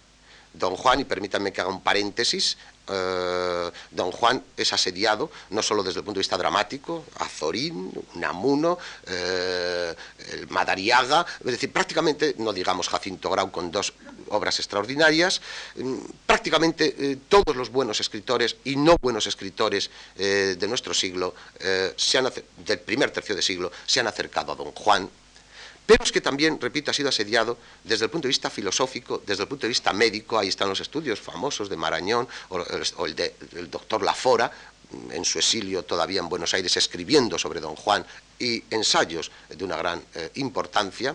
Don Juan, y permítanme que haga un paréntesis, eh, don Juan es asediado no solo desde el punto de vista dramático, Azorín, Namuno, eh, el Madariaga, es decir, prácticamente, no digamos Jacinto Grau con dos obras extraordinarias, mm, prácticamente eh, todos los buenos escritores y no buenos escritores de nuestro siglo, se han, del primer tercio de siglo, se han acercado a don Juan pero es que también, repito, ha sido asediado desde el punto de vista filosófico, desde el punto de vista médico, ahí están los estudios famosos de Marañón o, el del doctor Lafora, en su exilio todavía en Buenos Aires escribiendo sobre Don Juan y ensayos de una gran eh, importancia.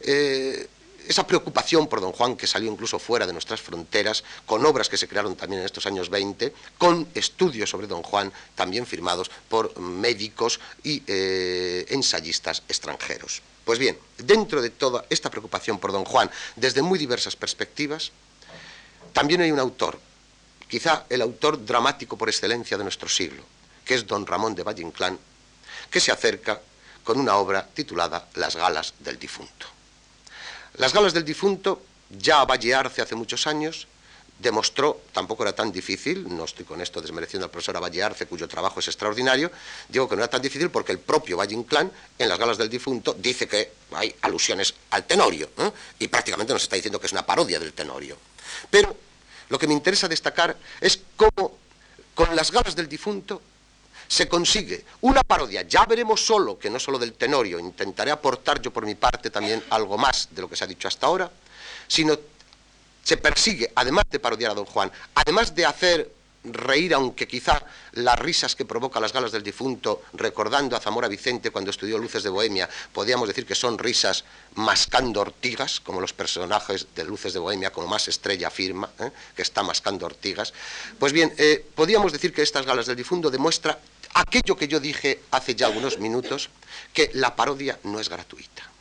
Eh, esa preocupación por don Juan que salió incluso fuera de nuestras fronteras, con obras que se crearon también en estos años 20, con estudios sobre don Juan también firmados por médicos y eh, ensayistas extranjeros. Pues bien, dentro de toda esta preocupación por don Juan, desde muy diversas perspectivas, también hay un autor, quizá el autor dramático por excelencia de nuestro siglo, que es don Ramón de Valle Inclán, que se acerca con una obra titulada Las galas del difunto. Las galas del difunto, ya Valle Arce hace muchos años, demostró, tampoco era tan difícil, no estoy con esto desmereciendo al profesor Valle Arce, cuyo trabajo es extraordinario, digo que no era tan difícil porque el propio Valle Inclán, en las galas del difunto, dice que hay alusiones al tenorio, ¿eh? y prácticamente nos está diciendo que es una parodia del tenorio. Pero lo que me interesa destacar es cómo con las galas del difunto se consigue una parodia, ya veremos solo, que no solo del tenorio, intentaré aportar yo por mi parte también algo más de lo que se ha dicho hasta ahora, sino se persigue, además de parodiar a don Juan, además de hacer reír, aunque quizá las risas que provoca las galas del difunto, recordando a Zamora Vicente cuando estudió Luces de Bohemia, podríamos decir que son risas mascando ortigas, como los personajes de Luces de Bohemia, como más estrella afirma, ¿eh? que está mascando ortigas. Pues bien, eh, podríamos decir que estas galas del difunto demuestra aquello que yo dije hace ya unos minutos, que la parodia no es gratuita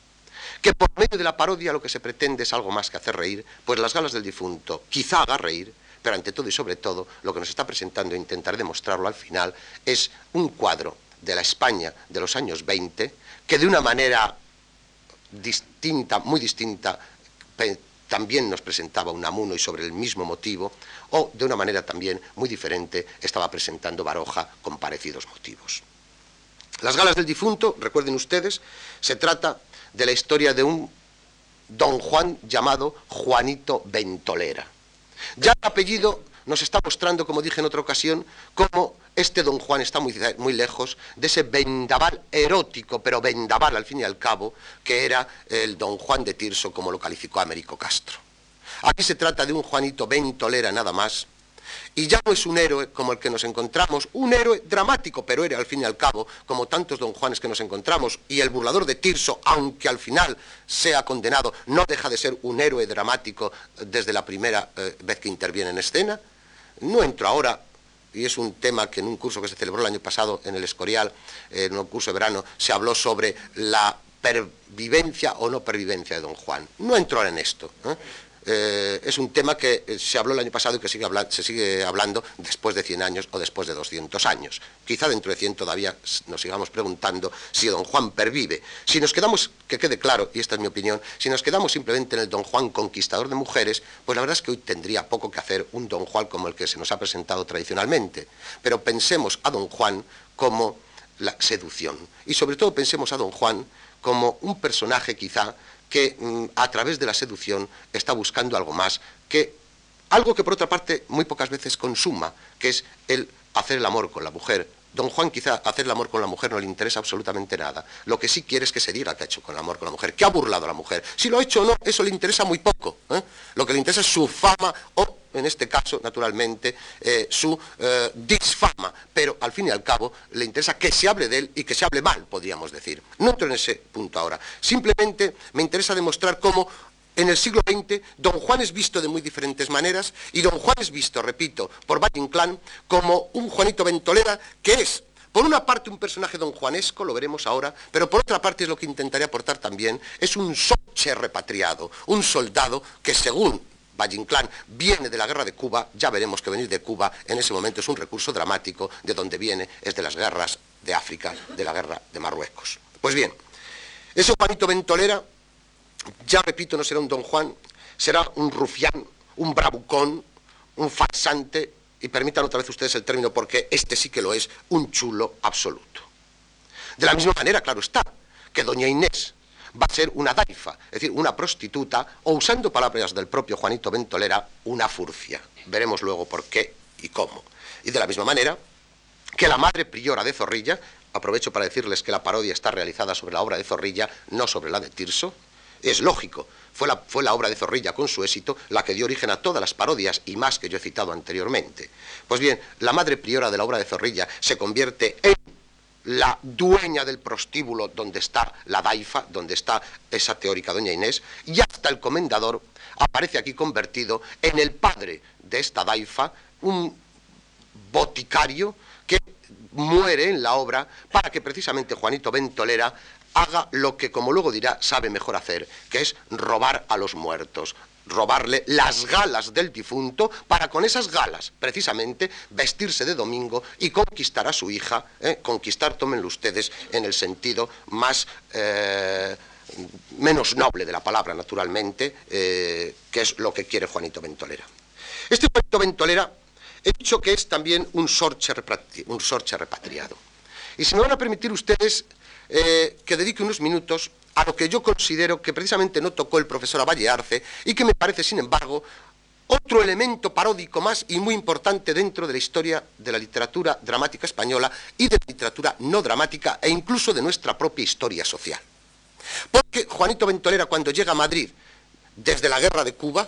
que por medio de la parodia lo que se pretende es algo más que hacer reír, pues las galas del difunto quizá haga reír, pero ante todo y sobre todo lo que nos está presentando e intentaré demostrarlo al final es un cuadro de la España de los años 20 que de una manera distinta, muy distinta, también nos presentaba un amuno y sobre el mismo motivo, o de una manera también muy diferente estaba presentando Baroja con parecidos motivos. Las galas del difunto, recuerden ustedes, se trata de la historia de un don Juan llamado Juanito Ventolera. Ya el apellido nos está mostrando, como dije en otra ocasión, cómo este don Juan está muy, muy, lejos de ese vendaval erótico, pero vendaval al fin y al cabo, que era el don Juan de Tirso, como lo calificó Américo Castro. Aquí se trata de un Juanito Ventolera nada más, y ya no es un héroe como el que nos encontramos, un héroe dramático, pero era al fin y al cabo, como tantos don Juanes que nos encontramos, y el burlador de Tirso, aunque al final sea condenado, no deja de ser un héroe dramático desde la primera eh, vez que interviene en escena. No entro ahora y es un tema que en un curso que se celebró el año pasado en el Escorial, en un curso de verano, se habló sobre la pervivencia o no pervivencia de don Juan. No entro ahora en esto. ¿eh? Eh, es un tema que eh, se habló el año pasado y que sigue se sigue hablando después de 100 años o después de 200 años. Quizá dentro de 100 todavía nos sigamos preguntando si don Juan pervive. Si nos quedamos, que quede claro, y esta es mi opinión, si nos quedamos simplemente en el don Juan conquistador de mujeres, pues la verdad es que hoy tendría poco que hacer un don Juan como el que se nos ha presentado tradicionalmente. Pero pensemos a don Juan como la seducción. Y sobre todo pensemos a don Juan como un personaje quizá que mm, a través de la seducción está buscando algo más, que algo que por otra parte muy pocas veces consuma, que es el hacer el amor con la mujer. Don Juan quizá hacer el amor con la mujer no le interesa absolutamente nada. Lo que sí quiere es que se diga que ha hecho con el amor con la mujer, que ha burlado a la mujer. Si lo ha hecho o no, eso le interesa muy poco. ¿eh? Lo que le interesa es su fama o en este caso, naturalmente, eh, su eh, disfama, pero al fin y al cabo le interesa que se hable de él y que se hable mal, podríamos decir. No entro en ese punto ahora. Simplemente me interesa demostrar cómo en el siglo XX, don Juan es visto de muy diferentes maneras y don Juan es visto, repito, por Valle Inclán como un Juanito Ventolera que es por una parte un personaje don Juanesco, lo veremos ahora, pero por otra parte es lo que intentaré aportar también, es un soche repatriado, un soldado que según Valle Inclán viene de la guerra de Cuba, ya veremos que venir de Cuba en ese momento es un recurso dramático, de donde viene es de las guerras de África, de la guerra de Marruecos. Pues bien, ese Juanito Ventolera, ya repito, no será un don Juan, será un rufián, un bravucón, un farsante, y permitan otra vez ustedes el término porque este sí que lo es, un chulo absoluto. De la misma manera, claro está, que doña Inés, va a ser una daifa, es decir, una prostituta, o usando palabras del propio Juanito Ventolera, una furcia. Veremos luego por qué y cómo. Y de la misma manera que la madre priora de Zorrilla, aprovecho para decirles que la parodia está realizada sobre la obra de Zorrilla, no sobre la de Tirso, Es lógico. Fue la, fue la, obra de Zorrilla con su éxito la que dio origen a todas las parodias y más que yo he citado anteriormente. Pues bien, la madre priora de la obra de Zorrilla se convierte en la dueña del prostíbulo donde está la daifa, donde está esa teórica doña Inés, y hasta el comendador aparece aquí convertido en el padre de esta daifa, un boticario que muere en la obra para que precisamente Juanito Ventolera haga lo que, como luego dirá, sabe mejor hacer, que es robar a los muertos, robarle las galas del difunto para con esas galas, precisamente, vestirse de domingo y conquistar a su hija, ¿eh? conquistar, tómenlo ustedes, en el sentido más... Eh, menos noble de la palabra, naturalmente, eh, que es lo que quiere Juanito Ventolera. Este Juanito Ventolera, he dicho que es también un sorche, un sorche repatriado. Y si me van a permitir ustedes eh, que dedique unos minutos a lo que yo considero que precisamente no tocó el profesor Avalle Arce y que me parece, sin embargo, otro elemento paródico más y muy importante dentro de la historia de la literatura dramática española y de la literatura no dramática e incluso de nuestra propia historia social. Porque Juanito Ventolera cuando llega a Madrid desde la guerra de Cuba,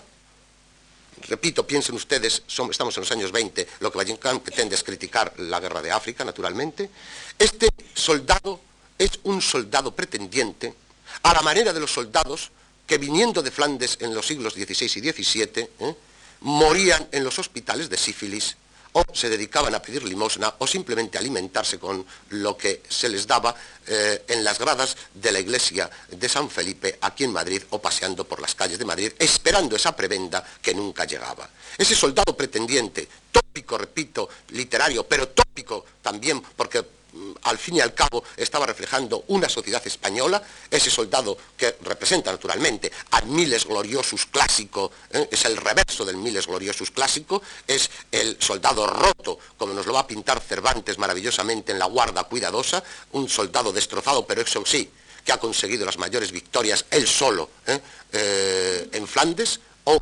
repito, piensen ustedes, estamos en los años 20, lo que Valle pretende es criticar la guerra de África, naturalmente, este soldado es un soldado pretendiente a la manera de los soldados que viniendo de Flandes en los siglos XVI y XVII, ¿eh? morían en los hospitales de sífilis o se dedicaban a pedir limosna o simplemente alimentarse con lo que se les daba eh, en las gradas de la iglesia de San Felipe aquí en Madrid o paseando por las calles de Madrid esperando esa prebenda que nunca llegaba. Ese soldado pretendiente, tópico, repito, literario, pero tópico también porque al fin y al cabo estaba reflejando una sociedad española, ese soldado que representa naturalmente al Miles Gloriosus clásico, ¿eh? es el reverso del Miles Gloriosus clásico, es el soldado roto, como nos lo va a pintar Cervantes maravillosamente en La Guarda Cuidadosa, un soldado destrozado, pero eso sí, que ha conseguido las mayores victorias él solo ¿eh? Eh, en Flandes o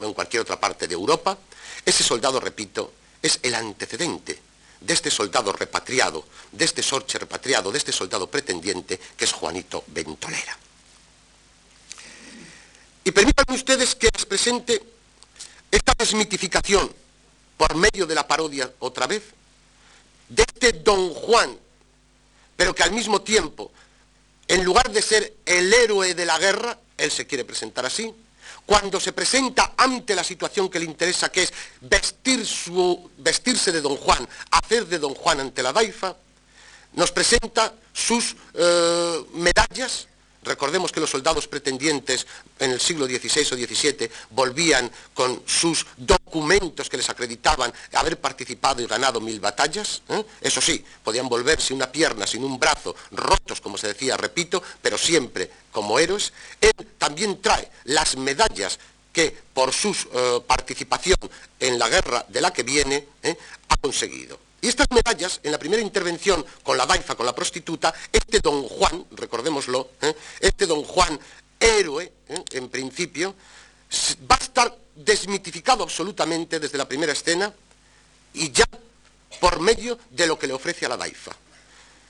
en cualquier otra parte de Europa. Ese soldado, repito, es el antecedente de este soldado repatriado, de este sorche repatriado, de este soldado pretendiente que es Juanito Ventolera. Y permítanme ustedes que les presente esta desmitificación por medio de la parodia otra vez de este don Juan, pero que al mismo tiempo, en lugar de ser el héroe de la guerra, él se quiere presentar así, cuando se presenta ante la situación que le interesa, que es vestirse de don Juan, hacer de don Juan ante la daifa, nos presenta sus eh, medallas, Recordemos que los soldados pretendientes en el siglo XVI o XVII volvían con sus documentos que les acreditaban haber participado y ganado mil batallas. ¿eh? Eso sí, podían volver sin una pierna, sin un brazo, rotos, como se decía, repito, pero siempre como héroes. Él también trae las medallas que por su eh, participación en la guerra de la que viene ¿eh? ha conseguido. Y estas medallas, en la primera intervención con la daifa, con la prostituta, este don Juan, recordémoslo, ¿eh? este don Juan héroe, ¿eh? en principio, va a estar desmitificado absolutamente desde la primera escena y ya por medio de lo que le ofrece a la daifa.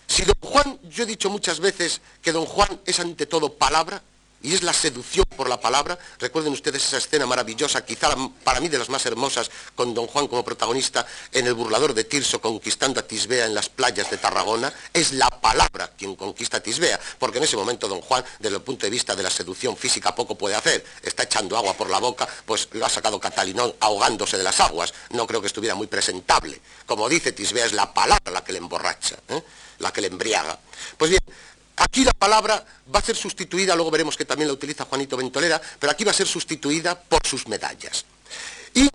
Si don Juan, yo he dicho muchas veces que don Juan es ante todo palabra, y es la seducción por la palabra. Recuerden ustedes esa escena maravillosa, quizá para mí de las más hermosas, con don Juan como protagonista en El burlador de Tirso conquistando a Tisbea en las playas de Tarragona. Es la palabra quien conquista a Tisbea, porque en ese momento don Juan, desde el punto de vista de la seducción física, poco puede hacer. Está echando agua por la boca, pues lo ha sacado Catalinón ahogándose de las aguas. No creo que estuviera muy presentable. Como dice Tisbea, es la palabra la que le emborracha, ¿eh? la que le embriaga. Pues bien, Aquí la palabra va a ser sustituida, luego veremos que también la utiliza Juanito Ventolera, pero aquí va a ser sustituida por sus medallas. Y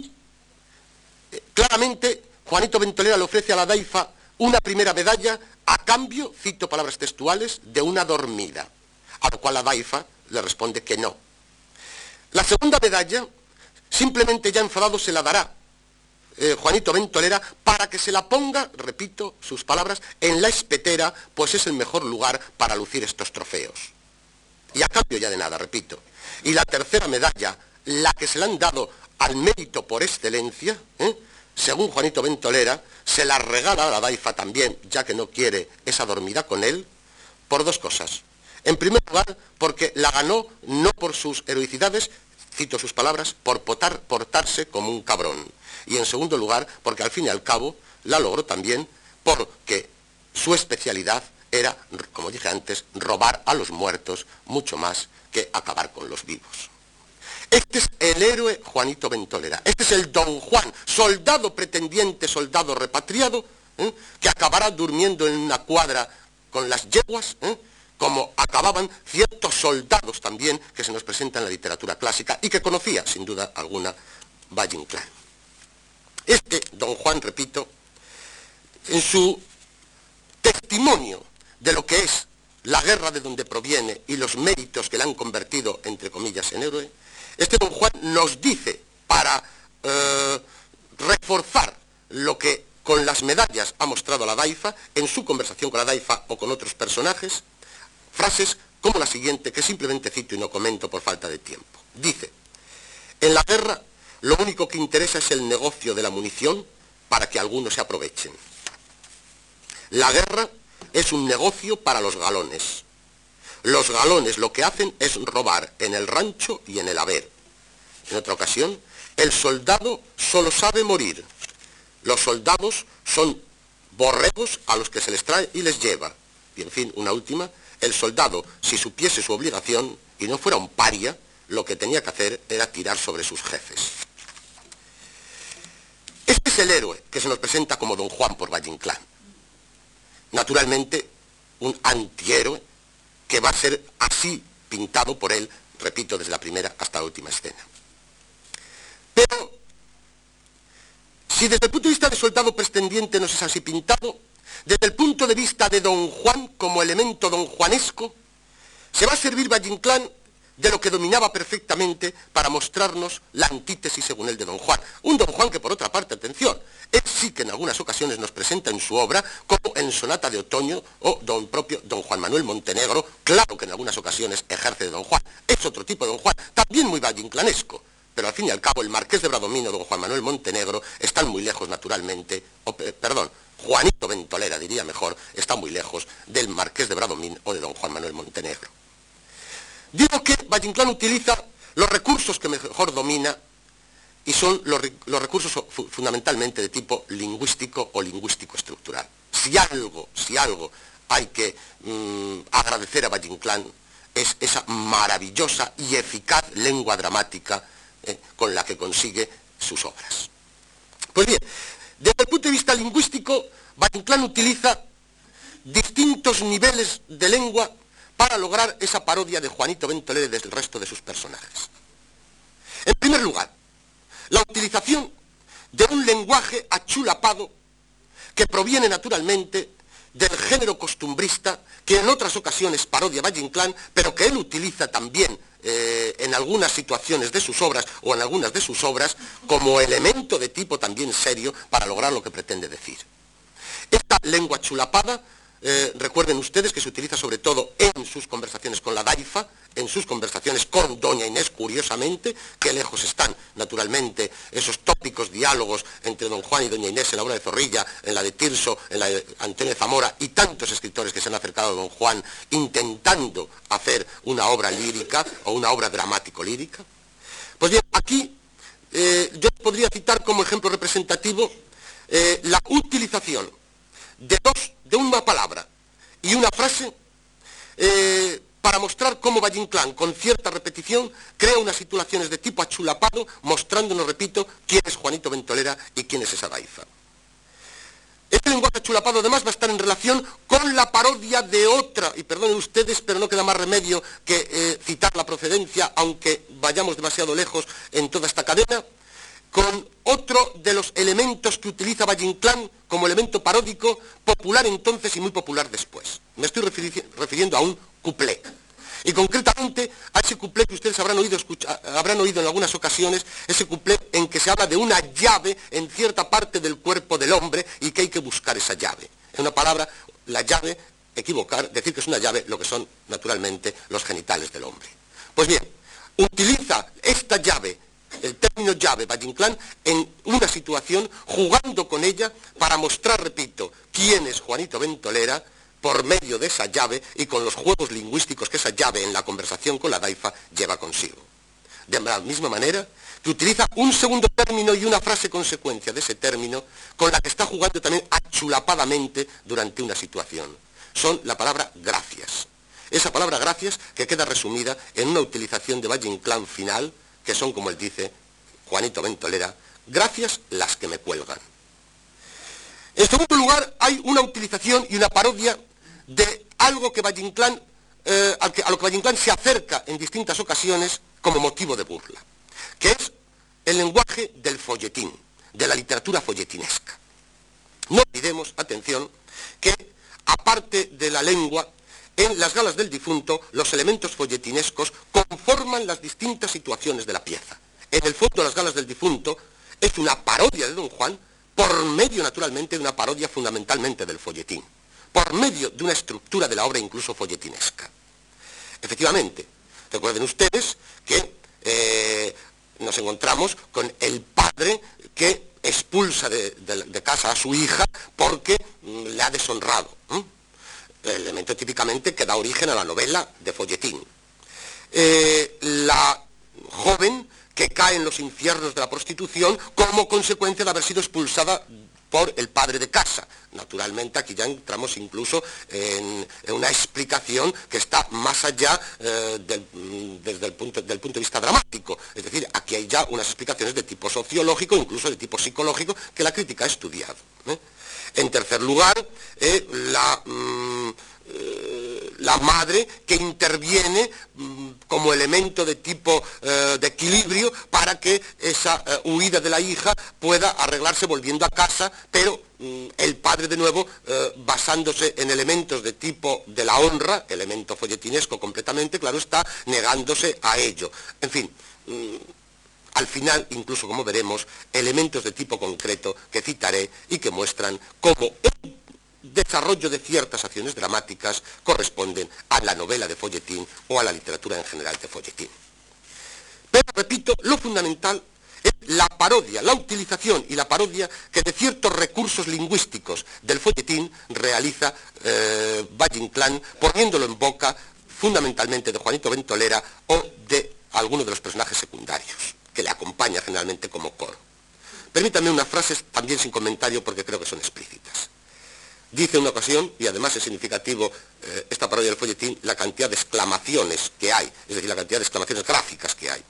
eh, claramente Juanito Ventolera le ofrece a la Daifa una primera medalla a cambio, cito palabras textuales, de una dormida, a lo cual la Daifa le responde que no. La segunda medalla, simplemente ya enfadado, se la dará eh, Juanito Ventolera para que se la ponga, repito sus palabras, en la espetera, pues es el mejor lugar para lucir estos trofeos. Y a cambio ya de nada, repito. Y la tercera medalla, la que se le han dado al mérito por excelencia, ¿eh? según Juanito Ventolera, se la regala a la Daifa también, ya que no quiere esa dormida con él, por dos cosas. En primer lugar, porque la ganó no por sus heroicidades, cito sus palabras, por portarse como un cabrón. Y en segundo lugar, porque al fin y al cabo la logró también porque su especialidad era, como dije antes, robar a los muertos mucho más que acabar con los vivos. Este es el héroe Juanito Ventolera. Este es el don Juan, soldado pretendiente, soldado repatriado, ¿eh? que acabará durmiendo en una cuadra con las yeguas, ¿eh? como acababan ciertos soldados también que se nos presentan en la literatura clásica y que conocía, sin duda alguna, Valle. Este don Juan, repito, en su testimonio de lo que es la guerra de donde proviene y los méritos que le han convertido, entre comillas, en héroe, este don Juan nos dice, para eh, reforzar lo que con las medallas ha mostrado la Daifa, en su conversación con la Daifa o con otros personajes, frases como la siguiente, que simplemente cito y no comento por falta de tiempo. Dice, en la guerra lo único que interesa es el negocio de la munición para que algunos se aprovechen. La guerra es un negocio para los galones. Los galones lo que hacen es robar en el rancho y en el haber. En otra ocasión, el soldado solo sabe morir. Los soldados son borregos a los que se les trae y les lleva. Y en fin, una última, el soldado, si supiese su obligación y no fuera un paria, lo que tenía que hacer era tirar sobre sus jefes. Es el héroe que se nos presenta como don Juan por Valle Inclán. Naturalmente, un antihéroe que va a ser así pintado por él, repito, desde la primera hasta la última escena. Pero, si desde el punto de vista de soldado pretendiente no es así pintado, desde el punto de vista de don Juan como elemento don Juanesco, se va a servir Valle Inclán de lo que dominaba perfectamente para mostrarnos la antítesis según el de don Juan. Un don Juan que, por otra parte, atención, él sí que en algunas ocasiones nos presenta en su obra, como en Sonata de Otoño o don propio don Juan Manuel Montenegro, claro que en algunas ocasiones ejerce de don Juan. Es otro tipo de don Juan, también muy vallinclanesco. Pero al fin y al cabo, el marqués de Bradomino, don Juan Manuel Montenegro, están muy lejos, naturalmente, perdón, Juanito Ventolera, diría mejor, está muy lejos del marqués de Bradomín o de don Juan Manuel Montenegro. Digo que Valle utiliza los recursos que mejor domina y son los, recursos fundamentalmente de tipo lingüístico o lingüístico estructural. Si algo, si algo hay que mm, agradecer a Valle es esa maravillosa y eficaz lengua dramática eh, con la que consigue sus obras. Pues bien, desde el punto de vista lingüístico, Valle utiliza distintos niveles de lengua para lograr esa parodia de Juanito Ventolere desde el resto de sus personajes. En primer lugar, la utilización de un lenguaje achulapado que proviene naturalmente del género costumbrista que en otras ocasiones parodia Valle Inclán, pero que él utiliza también eh, en algunas situaciones de sus obras o en algunas de sus obras como elemento de tipo también serio para lograr lo que pretende decir. Esta lengua chulapada eh, recuerden ustedes que se utiliza sobre todo en sus conversaciones con la Daifa, en sus conversaciones con Doña Inés, curiosamente, que lejos están, naturalmente, esos tópicos diálogos entre Don Juan y Doña Inés en la obra de Zorrilla, en la de Tirso, en la de Antonio Zamora y tantos escritores que se han acercado a Don Juan intentando hacer una obra lírica o una obra dramático-lírica. Pues bien, aquí eh, yo podría citar como ejemplo representativo eh, la utilización de dos de una palabra y una frase eh, para mostrar cómo Valle Inclán, con cierta repetición, crea unas situaciones de tipo achulapado, mostrándonos, repito, quién es Juanito Ventolera y quién es esa Daiza. Este lenguaje achulapado además va a estar en relación con la parodia de otra, y perdonen ustedes, pero no queda más remedio que eh, citar la procedencia, aunque vayamos demasiado lejos en toda esta cadena, con otro de los elementos que utiliza Valle Inclán como elemento paródico, popular entonces y muy popular después. Me estoy refiriendo a un cuplé. Y concretamente a ese cuplé que ustedes habrán oído, habrán oído en algunas ocasiones, ese cuplé en que se habla de una llave en cierta parte del cuerpo del hombre y que hay que buscar esa llave. En una palabra, la llave, equivocar, decir que es una llave, lo que son naturalmente los genitales del hombre. Pues bien, utiliza esta llave el término llave, Valle en una situación jugando con ella para mostrar, repito, quién es Juanito Ventolera por medio de esa llave y con los juegos lingüísticos que esa llave en la conversación con la daifa lleva consigo. De la misma manera que utiliza un segundo término y una frase consecuencia de ese término con la que está jugando también achulapadamente durante una situación. Son la palabra gracias. Esa palabra gracias que queda resumida en una utilización de Valle Inclán final, que son, como él dice, Juanito Ventolera, gracias las que me cuelgan. En segundo lugar, hay una utilización y una parodia de algo que Valle Inclán, eh, a lo que Valle Inclán se acerca en distintas ocasiones como motivo de burla que es el lenguaje del folletín, de la literatura folletinesca. No olvidemos, atención, que aparte de la lengua, en las galas del difunto, los elementos folletinescos conforman las distintas situaciones de la pieza. En el fondo, las galas del difunto es una parodia de Don Juan por medio, naturalmente, de una parodia fundamentalmente del folletín, por medio de una estructura de la obra incluso folletinesca. Efectivamente, recuerden ustedes que eh, nos encontramos con el padre que expulsa de, casa a su hija porque mm, le ha deshonrado. El elemento típicamente que da origen a la novela de folletín. Eh, la joven que cae en los infiernos de la prostitución como consecuencia de haber sido expulsada por el padre de casa. Naturalmente aquí ya entramos incluso en, una explicación que está más allá eh, mm, desde el punto, del punto de vista dramático. Es decir, aquí hay ya unas explicaciones de tipo sociológico, incluso de tipo psicológico, que la crítica ha estudiado. ¿eh? En tercer lugar, la... Mm, la madre que interviene mm, como elemento de tipo eh, de equilibrio para que esa eh, huida de la hija pueda arreglarse volviendo a casa, pero mm, el padre de nuevo, eh, basándose en elementos de tipo de la honra, elemento folletinesco completamente, claro está, negándose a ello. En fin, mm, al final, incluso como veremos, elementos de tipo concreto que citaré y que muestran cómo desarrollo de ciertas acciones dramáticas corresponden a la novela de folletín o a la literatura en general de folletín. Pero, repito, lo fundamental es la parodia, la utilización y la parodia que de ciertos recursos lingüísticos del folletín realiza eh, poniéndolo en boca fundamentalmente de Juanito Ventolera o de alguno de los personajes secundarios, que le acompaña generalmente como coro. Permítanme unas frases también sin comentario porque creo que son explícitas. Dice una ocasión, y además es significativo eh, esta parodia del folletín, la cantidad de exclamaciones que hay, es decir, la cantidad de exclamaciones gráficas que hay.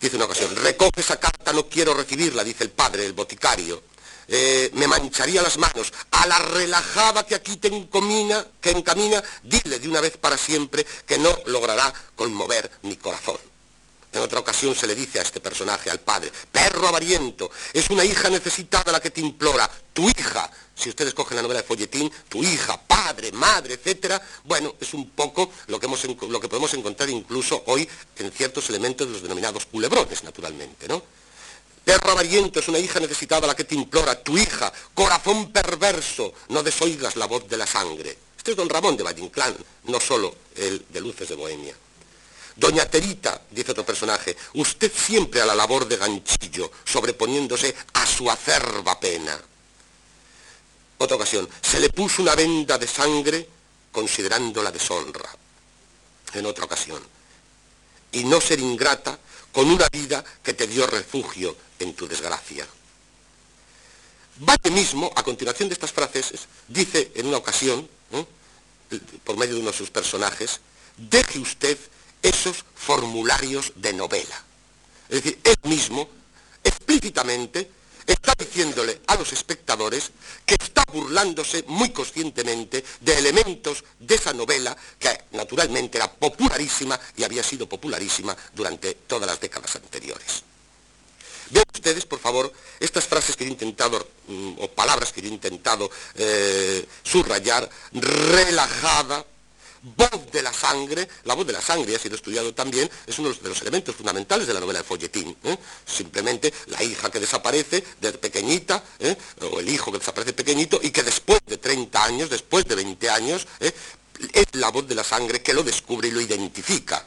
Dice una ocasión, recoge esa carta, no quiero recibirla, dice el padre, el boticario. Eh, me mancharía las manos. A la relajada que aquí te encamina, que encamina, dile de una vez para siempre que no logrará conmover mi corazón. En otra ocasión se le dice a este personaje, al padre, perro avariento, es una hija necesitada la que te implora, tu hija, si ustedes cogen la novela de folletín, tu hija, padre, madre, etcétera, bueno, es un poco lo que, hemos, lo que podemos encontrar incluso hoy en ciertos elementos de los denominados culebrones, naturalmente, ¿no? Perro avariento es una hija necesitada la que te implora, tu hija, corazón perverso, no desoigas la voz de la sangre. Este es don Ramón de Valle no solo el de Luces de Bohemia. Doña Terita, dice otro personaje, usted siempre a la labor de ganchillo, sobreponiéndose a su acerba pena. Otra ocasión, se le puso una venda de sangre considerando la deshonra. En otra ocasión, y no ser ingrata con una vida que te dio refugio en tu desgracia. Bate mismo, a continuación de estas frases, dice en una ocasión, por medio de uno de sus personajes, deje usted esos formularios de novela. Es decir, él mismo explícitamente está diciéndole a los espectadores que está burlándose muy conscientemente de elementos de esa novela que naturalmente era popularísima y había sido popularísima durante todas las décadas anteriores. Vean ustedes, por favor, estas frases que he intentado, mm, o palabras que he intentado eh, subrayar, relajada, voz de la sangre, la voz de la sangre ha sido estudiado también, es uno de los elementos fundamentales de la novela de folletín. ¿eh? Simplemente la hija que desaparece de pequeñita, ¿eh? o el hijo que desaparece pequeñito, y que después de 30 años, después de 20 años, ¿eh? es la voz de la sangre que lo descubre y lo identifica.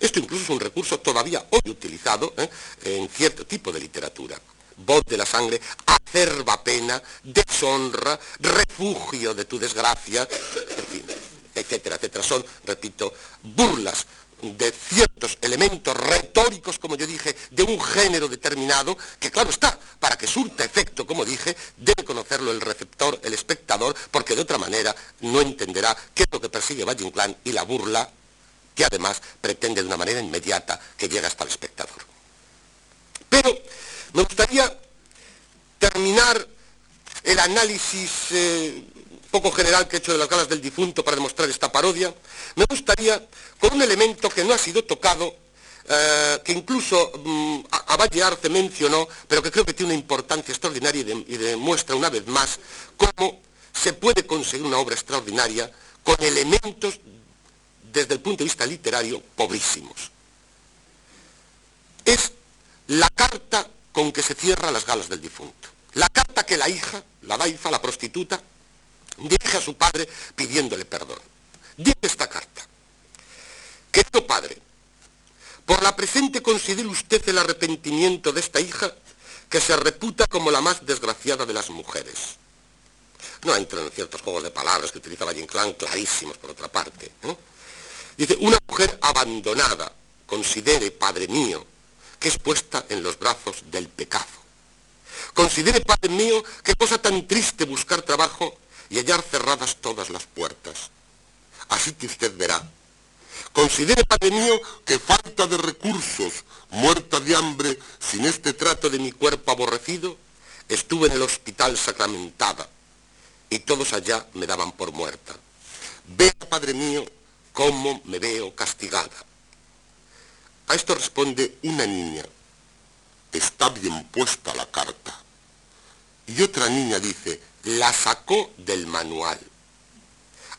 Esto incluso es un recurso todavía hoy utilizado en cierto tipo de literatura. voz de la sangre, acerba pena, deshonra, refugio de tu desgracia, en fin, etcétera, etcétera. Son, repito, burlas de ciertos elementos retóricos, como yo dije, de un género determinado, que claro está, para que surta efecto, como dije, debe conocerlo el receptor, el espectador, porque de otra manera no entenderá qué es lo que persigue Valle Inclán y la burla, que además pretende de una manera inmediata que llegue hasta el espectador. Pero me gustaría terminar el análisis eh, poco general que he hecho de las galas del difunto para demostrar esta parodia, me gustaría con un elemento que no ha sido tocado, eh, que incluso mm, a Valle Arce mencionó, pero que creo que tiene una importancia extraordinaria y, demuestra una vez más cómo se puede conseguir una obra extraordinaria con elementos desde el punto de vista literario pobrísimos. Es la carta con que se cierra las galas del difunto. La carta que la hija, la daifa, la prostituta, dirige a su padre pidiéndole perdón. Dice esta carta. Querido padre, por la presente considere usted el arrepentimiento de esta hija que se reputa como la más desgraciada de las mujeres. No entran en ciertos juegos de palabras que utiliza Valle Inclán, clarísimos por otra parte. Dice, una mujer abandonada, considere, padre mío, que es puesta en los brazos del pecado. Considere, padre mío, qué cosa tan triste buscar trabajo y hallar cerradas todas las puertas. Así que usted verá. Considere, Padre mío, que falta de recursos, muerta de hambre, sin este trato de mi cuerpo aborrecido, estuve en el hospital sacramentada y todos allá me daban por muerta. Vea, Padre mío, cómo me veo castigada. A esto responde una niña. Está bien puesta la carta. Y otra niña dice, la sacó del manual.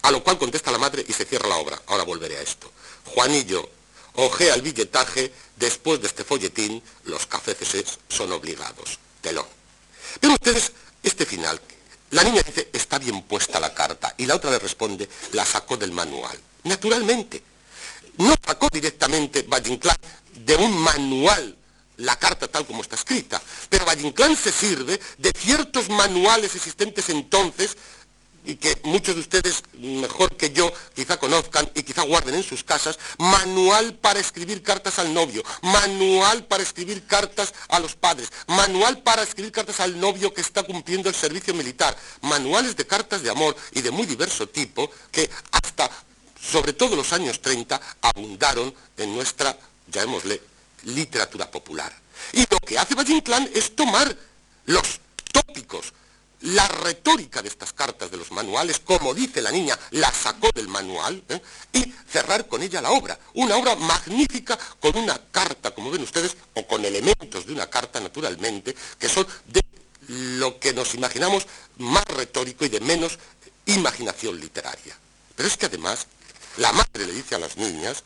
A lo cual contesta la madre y se cierra la obra. Ahora volveré a esto. Juanillo, ojea el billetaje, después de este folletín, los cafés son obligados. Telón. Ven ustedes este final. La niña dice, está bien puesta la carta. Y la otra le responde, la sacó del manual. Naturalmente. No sacó directamente Valle de un manual la carta tal como está escrita. Pero Valle se sirve de ciertos manuales existentes entonces y que muchos de ustedes mejor que yo quizá conozcan y quizá guarden en sus casas, manual para escribir cartas al novio, manual para escribir cartas a los padres, manual para escribir cartas al novio que está cumpliendo el servicio militar, manuales de cartas de amor y de muy diverso tipo que hasta, sobre todo los años 30, abundaron en nuestra, llamémosle, literatura popular. Y lo que hace Valle Inclán es tomar los tópicos, la retórica de estas cartas de los manuales, como dice la niña, la sacó del manual, ¿eh? y cerrar con ella la obra. Una obra magnífica con una carta, como ven ustedes, o con elementos de una carta, naturalmente, que son de lo que nos imaginamos más retórico y de menos imaginación literaria. Pero es que además, la madre le dice a las niñas,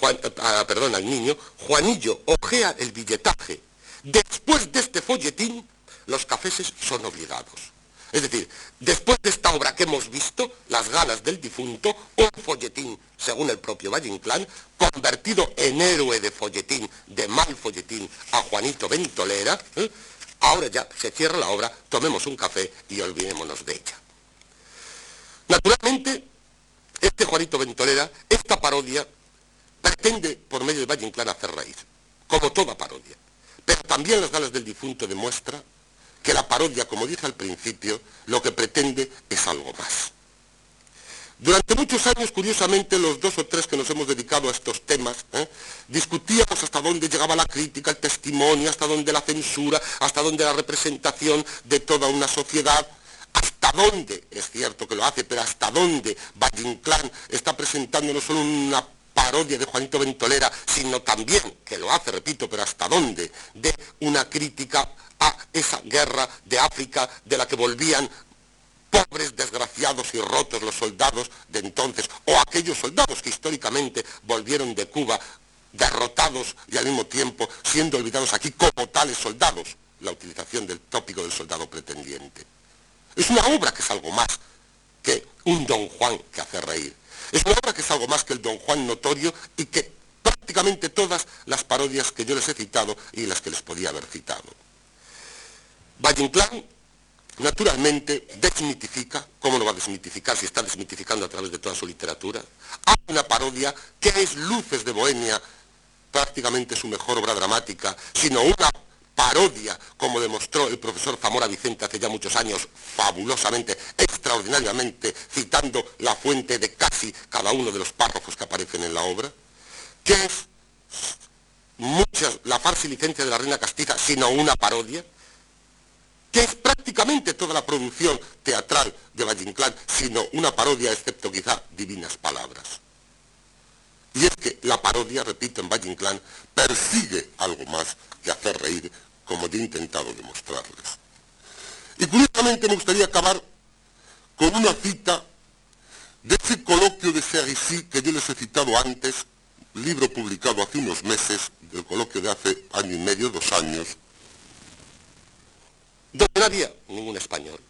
Juan, ah, perdón, al niño, Juanillo ojea el billetaje. Después de este folletín, los cafeses son obligados. Es decir, después de esta obra que hemos visto, Las galas del difunto, un folletín, según el propio Valle Inclán, convertido en héroe de folletín, de mal folletín, a Juanito Ventolera, ¿eh? ahora ya se cierra la obra, tomemos un café y olvidémonos de ella. Naturalmente, este Juanito Ventolera, esta parodia, pretende, por medio de Valle Inclán, hacer raíz, como toda parodia. Pero también las galas del difunto demuestra que la parodia, como dije al principio, lo que pretende es algo más. Durante muchos años, curiosamente, los dos o tres que nos hemos dedicado a estos temas, ¿eh? discutíamos hasta dónde llegaba la crítica, el testimonio, hasta dónde la censura, hasta dónde la representación de toda una sociedad, hasta dónde, es cierto que lo hace, pero hasta dónde Valle Inclán está presentando no solo una parodia de Juanito Ventolera, sino también, que lo hace, repito, pero hasta dónde, de una crítica a esa guerra de África de la que volvían pobres, desgraciados y rotos los soldados de entonces, o aquellos soldados que históricamente volvieron de Cuba derrotados y al mismo tiempo siendo olvidados aquí como tales soldados, la utilización del tópico del soldado pretendiente. Es una obra que es algo más que un Don Juan que hace reír. Es una obra que es algo más que el Don Juan notorio y que prácticamente todas las parodias que yo les he citado y las que les podía haber citado. Valle naturalmente desmitifica, ¿cómo no va a desmitificar si está desmitificando a través de toda su literatura? Hay una parodia que es Luces de Bohemia, prácticamente su mejor obra dramática, sino una parodia, como demostró el profesor Zamora Vicente hace ya muchos años, fabulosamente, extraordinariamente, citando la fuente de casi cada uno de los párrafos que aparecen en la obra, que es muchas, la farsa y licencia de la reina castiza, sino una parodia, que es prácticamente toda la producción teatral de Valle sino una parodia, excepto quizá divinas palabras. Y es que la parodia, repito, en Valle persigue algo más que hacer reír, como he intentado demostrarles. Y curiosamente me gustaría acabar con una cita de ese coloquio de Serici que yo les he citado antes, libro publicado hace unos meses, del coloquio de hace año y medio, dos años, donde no había ningún español,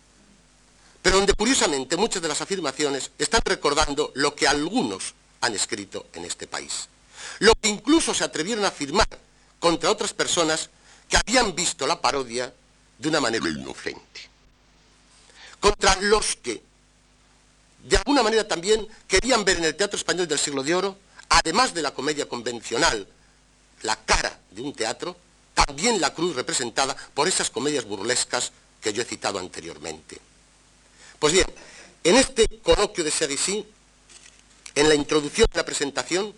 pero donde curiosamente muchas de las afirmaciones están recordando lo que algunos han escrito en este país. Lo que incluso se atrevieron a afirmar contra otras personas que habían visto la parodia de una manera inocente. Contra los que, de alguna manera también, querían ver en el teatro español del siglo de oro, además de la comedia convencional, la cara de un teatro, también la cruz representada por esas comedias burlescas que yo he citado anteriormente. Pues bien, en este coloquio de Serici, en la introducción de la presentación,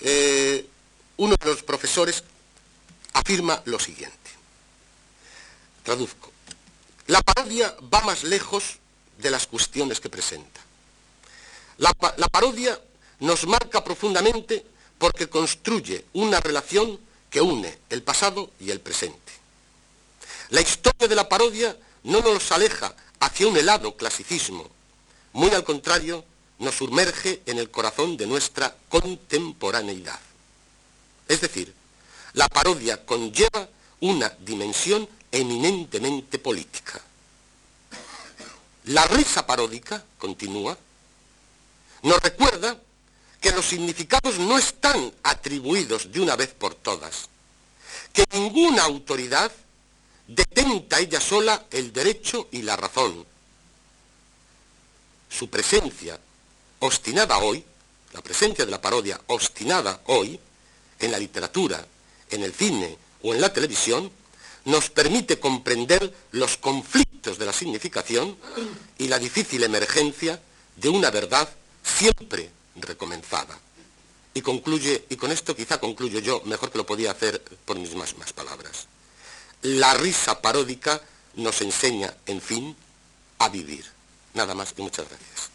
eh, uno de los profesores afirma lo siguiente. Traduzco. La parodia va más lejos de las cuestiones que presenta. La, parodia nos marca profundamente porque construye una relación que une el pasado y el presente. La historia de la parodia no nos aleja hacia un helado clasicismo, muy al contrario, nos sumerge en el corazón de nuestra contemporaneidad. Es decir, la parodia conlleva una dimensión eminentemente política. La risa paródica, continúa, nos recuerda que los significados no están atribuidos de una vez por todas, que ninguna autoridad detenta ella sola el derecho y la razón. Su presencia obstinada hoy, la presencia de la parodia obstinada hoy, en la literatura, en el cine o en la televisión, nos permite comprender los conflictos de la significación y la difícil emergencia de una verdad siempre recomenzada. Y concluye, y con esto quizá concluyo yo, mejor que lo podía hacer por mis más, palabras. La risa paródica nos enseña, en fin, a vivir. Nada más y muchas gracias.